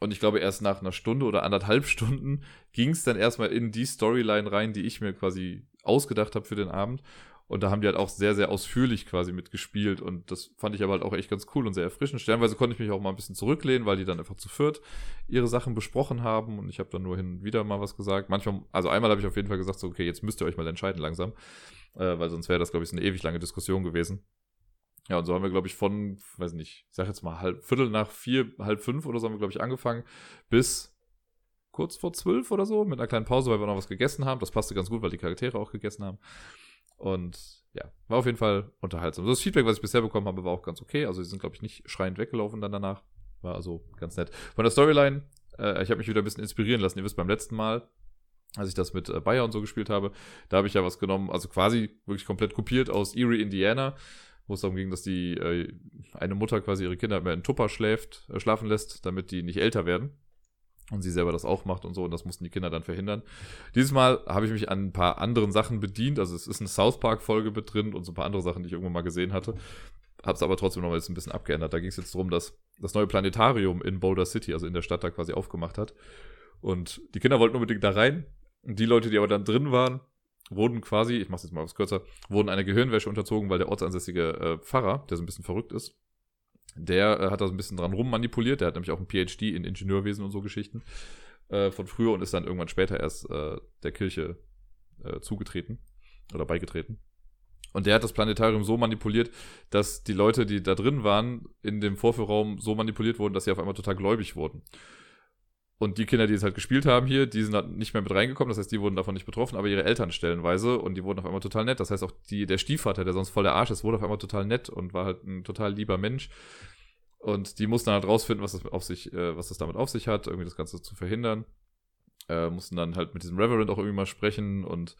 Und ich glaube, erst nach einer Stunde oder anderthalb Stunden ging es dann erstmal in die Storyline rein, die ich mir quasi ausgedacht habe für den Abend. Und da haben die halt auch sehr, sehr ausführlich quasi mitgespielt. Und das fand ich aber halt auch echt ganz cool und sehr erfrischend. Stellenweise konnte ich mich auch mal ein bisschen zurücklehnen, weil die dann einfach zu viert ihre Sachen besprochen haben. Und ich habe dann nur hin und wieder mal was gesagt. Manchmal, also einmal habe ich auf jeden Fall gesagt, so, okay, jetzt müsst ihr euch mal entscheiden langsam. Äh, weil sonst wäre das, glaube ich, so eine ewig lange Diskussion gewesen. Ja, und so haben wir, glaube ich, von, weiß nicht, ich sag jetzt mal halb, Viertel nach vier, halb fünf oder so haben wir, glaube ich, angefangen, bis kurz vor zwölf oder so, mit einer kleinen Pause, weil wir noch was gegessen haben. Das passte ganz gut, weil die Charaktere auch gegessen haben. Und ja, war auf jeden Fall unterhaltsam. Das Feedback, was ich bisher bekommen habe, war auch ganz okay. Also, sie sind, glaube ich, nicht schreiend weggelaufen dann danach. War also ganz nett. Von der Storyline, äh, ich habe mich wieder ein bisschen inspirieren lassen. Ihr wisst, beim letzten Mal, als ich das mit äh, Bayer und so gespielt habe, da habe ich ja was genommen, also quasi wirklich komplett kopiert aus Erie, Indiana wo es darum ging, dass die äh, eine Mutter quasi ihre Kinder mehr in Tupper schläft, äh, schlafen lässt, damit die nicht älter werden. Und sie selber das auch macht und so, und das mussten die Kinder dann verhindern. Dieses Mal habe ich mich an ein paar anderen Sachen bedient. Also es ist eine South Park-Folge mit drin und so ein paar andere Sachen, die ich irgendwann mal gesehen hatte. Habe es aber trotzdem noch mal jetzt ein bisschen abgeändert. Da ging es jetzt darum, dass das neue Planetarium in Boulder City, also in der Stadt, da quasi aufgemacht hat. Und die Kinder wollten unbedingt da rein. Und die Leute, die aber dann drin waren, wurden quasi, ich mache es jetzt mal was kürzer, wurden einer Gehirnwäsche unterzogen, weil der ortsansässige äh, Pfarrer, der so ein bisschen verrückt ist, der äh, hat da so ein bisschen dran rummanipuliert. Der hat nämlich auch ein PhD in Ingenieurwesen und so Geschichten äh, von früher und ist dann irgendwann später erst äh, der Kirche äh, zugetreten oder beigetreten. Und der hat das Planetarium so manipuliert, dass die Leute, die da drin waren, in dem Vorführraum so manipuliert wurden, dass sie auf einmal total gläubig wurden. Und die Kinder, die es halt gespielt haben hier, die sind halt nicht mehr mit reingekommen. Das heißt, die wurden davon nicht betroffen, aber ihre Eltern stellenweise und die wurden auf einmal total nett. Das heißt, auch die, der Stiefvater, der sonst voll der Arsch ist, wurde auf einmal total nett und war halt ein total lieber Mensch. Und die mussten halt rausfinden, was das auf sich, äh, was das damit auf sich hat, irgendwie das Ganze zu verhindern. Äh, mussten dann halt mit diesem Reverend auch irgendwie mal sprechen und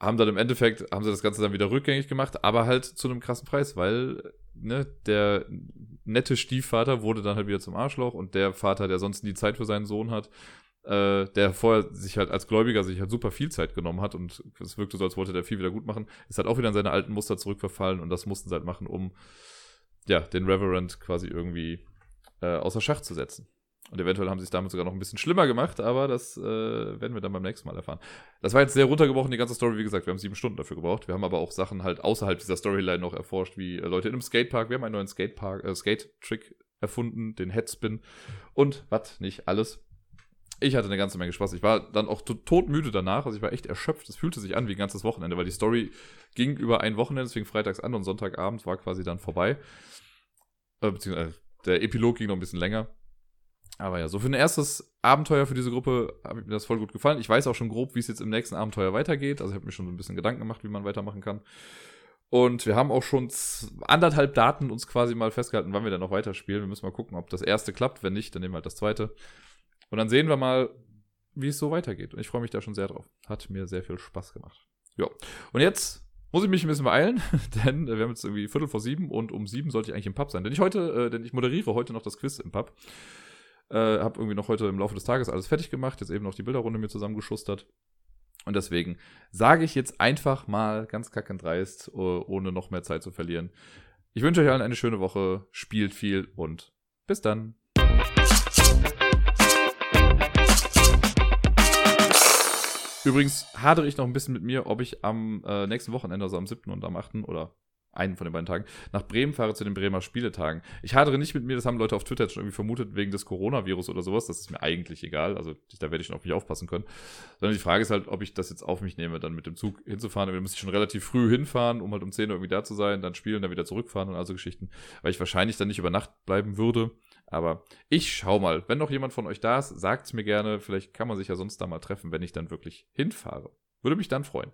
haben dann im Endeffekt, haben sie das Ganze dann wieder rückgängig gemacht, aber halt zu einem krassen Preis, weil ne, der nette Stiefvater wurde dann halt wieder zum Arschloch und der Vater, der sonst nie Zeit für seinen Sohn hat, äh, der vorher sich halt als Gläubiger sich halt super viel Zeit genommen hat und es wirkte so, als wollte der viel wieder gut machen, ist halt auch wieder in seine alten Muster zurückverfallen und das mussten sie halt machen, um ja, den Reverend quasi irgendwie äh, außer Schach zu setzen. Und eventuell haben sie es damit sogar noch ein bisschen schlimmer gemacht, aber das äh, werden wir dann beim nächsten Mal erfahren. Das war jetzt sehr runtergebrochen, die ganze Story. Wie gesagt, wir haben sieben Stunden dafür gebraucht. Wir haben aber auch Sachen halt außerhalb dieser Storyline noch erforscht, wie äh, Leute in einem Skatepark. Wir haben einen neuen Skatepark, äh, Skate-Trick erfunden, den Headspin und was nicht alles. Ich hatte eine ganze Menge Spaß. Ich war dann auch todmüde danach. Also ich war echt erschöpft. Es fühlte sich an wie ein ganzes Wochenende, weil die Story ging über ein Wochenende, deswegen freitags an und Sonntagabend war quasi dann vorbei. Äh, beziehungsweise der Epilog ging noch ein bisschen länger. Aber ja, so für ein erstes Abenteuer für diese Gruppe habe mir das voll gut gefallen. Ich weiß auch schon grob, wie es jetzt im nächsten Abenteuer weitergeht. Also ich habe mir schon so ein bisschen Gedanken gemacht, wie man weitermachen kann. Und wir haben auch schon anderthalb Daten uns quasi mal festgehalten, wann wir dann noch weiterspielen. Wir müssen mal gucken, ob das erste klappt. Wenn nicht, dann nehmen wir halt das zweite. Und dann sehen wir mal, wie es so weitergeht. Und ich freue mich da schon sehr drauf. Hat mir sehr viel Spaß gemacht. Ja. Und jetzt muss ich mich ein bisschen beeilen, denn wir haben jetzt irgendwie Viertel vor sieben und um sieben sollte ich eigentlich im Pub sein. Denn ich heute, äh, denn ich moderiere heute noch das Quiz im Pub. Äh, habe irgendwie noch heute im Laufe des Tages alles fertig gemacht, jetzt eben noch die Bilderrunde mir zusammengeschustert. Und deswegen sage ich jetzt einfach mal ganz kackend dreist, ohne noch mehr Zeit zu verlieren. Ich wünsche euch allen eine schöne Woche, spielt viel und bis dann. Übrigens hadere ich noch ein bisschen mit mir, ob ich am äh, nächsten Wochenende, also am 7. und am 8. oder einen von den beiden Tagen, nach Bremen fahre zu den Bremer Spieletagen. Ich hadere nicht mit mir, das haben Leute auf Twitter schon irgendwie vermutet, wegen des Coronavirus oder sowas. Das ist mir eigentlich egal. Also da werde ich schon auf mich aufpassen können. Sondern die Frage ist halt, ob ich das jetzt auf mich nehme, dann mit dem Zug hinzufahren. Da muss ich schon relativ früh hinfahren, um halt um 10 Uhr irgendwie da zu sein, dann spielen, dann wieder zurückfahren und also Geschichten. Weil ich wahrscheinlich dann nicht über Nacht bleiben würde. Aber ich schau mal. Wenn noch jemand von euch da ist, sagt es mir gerne. Vielleicht kann man sich ja sonst da mal treffen, wenn ich dann wirklich hinfahre. Würde mich dann freuen.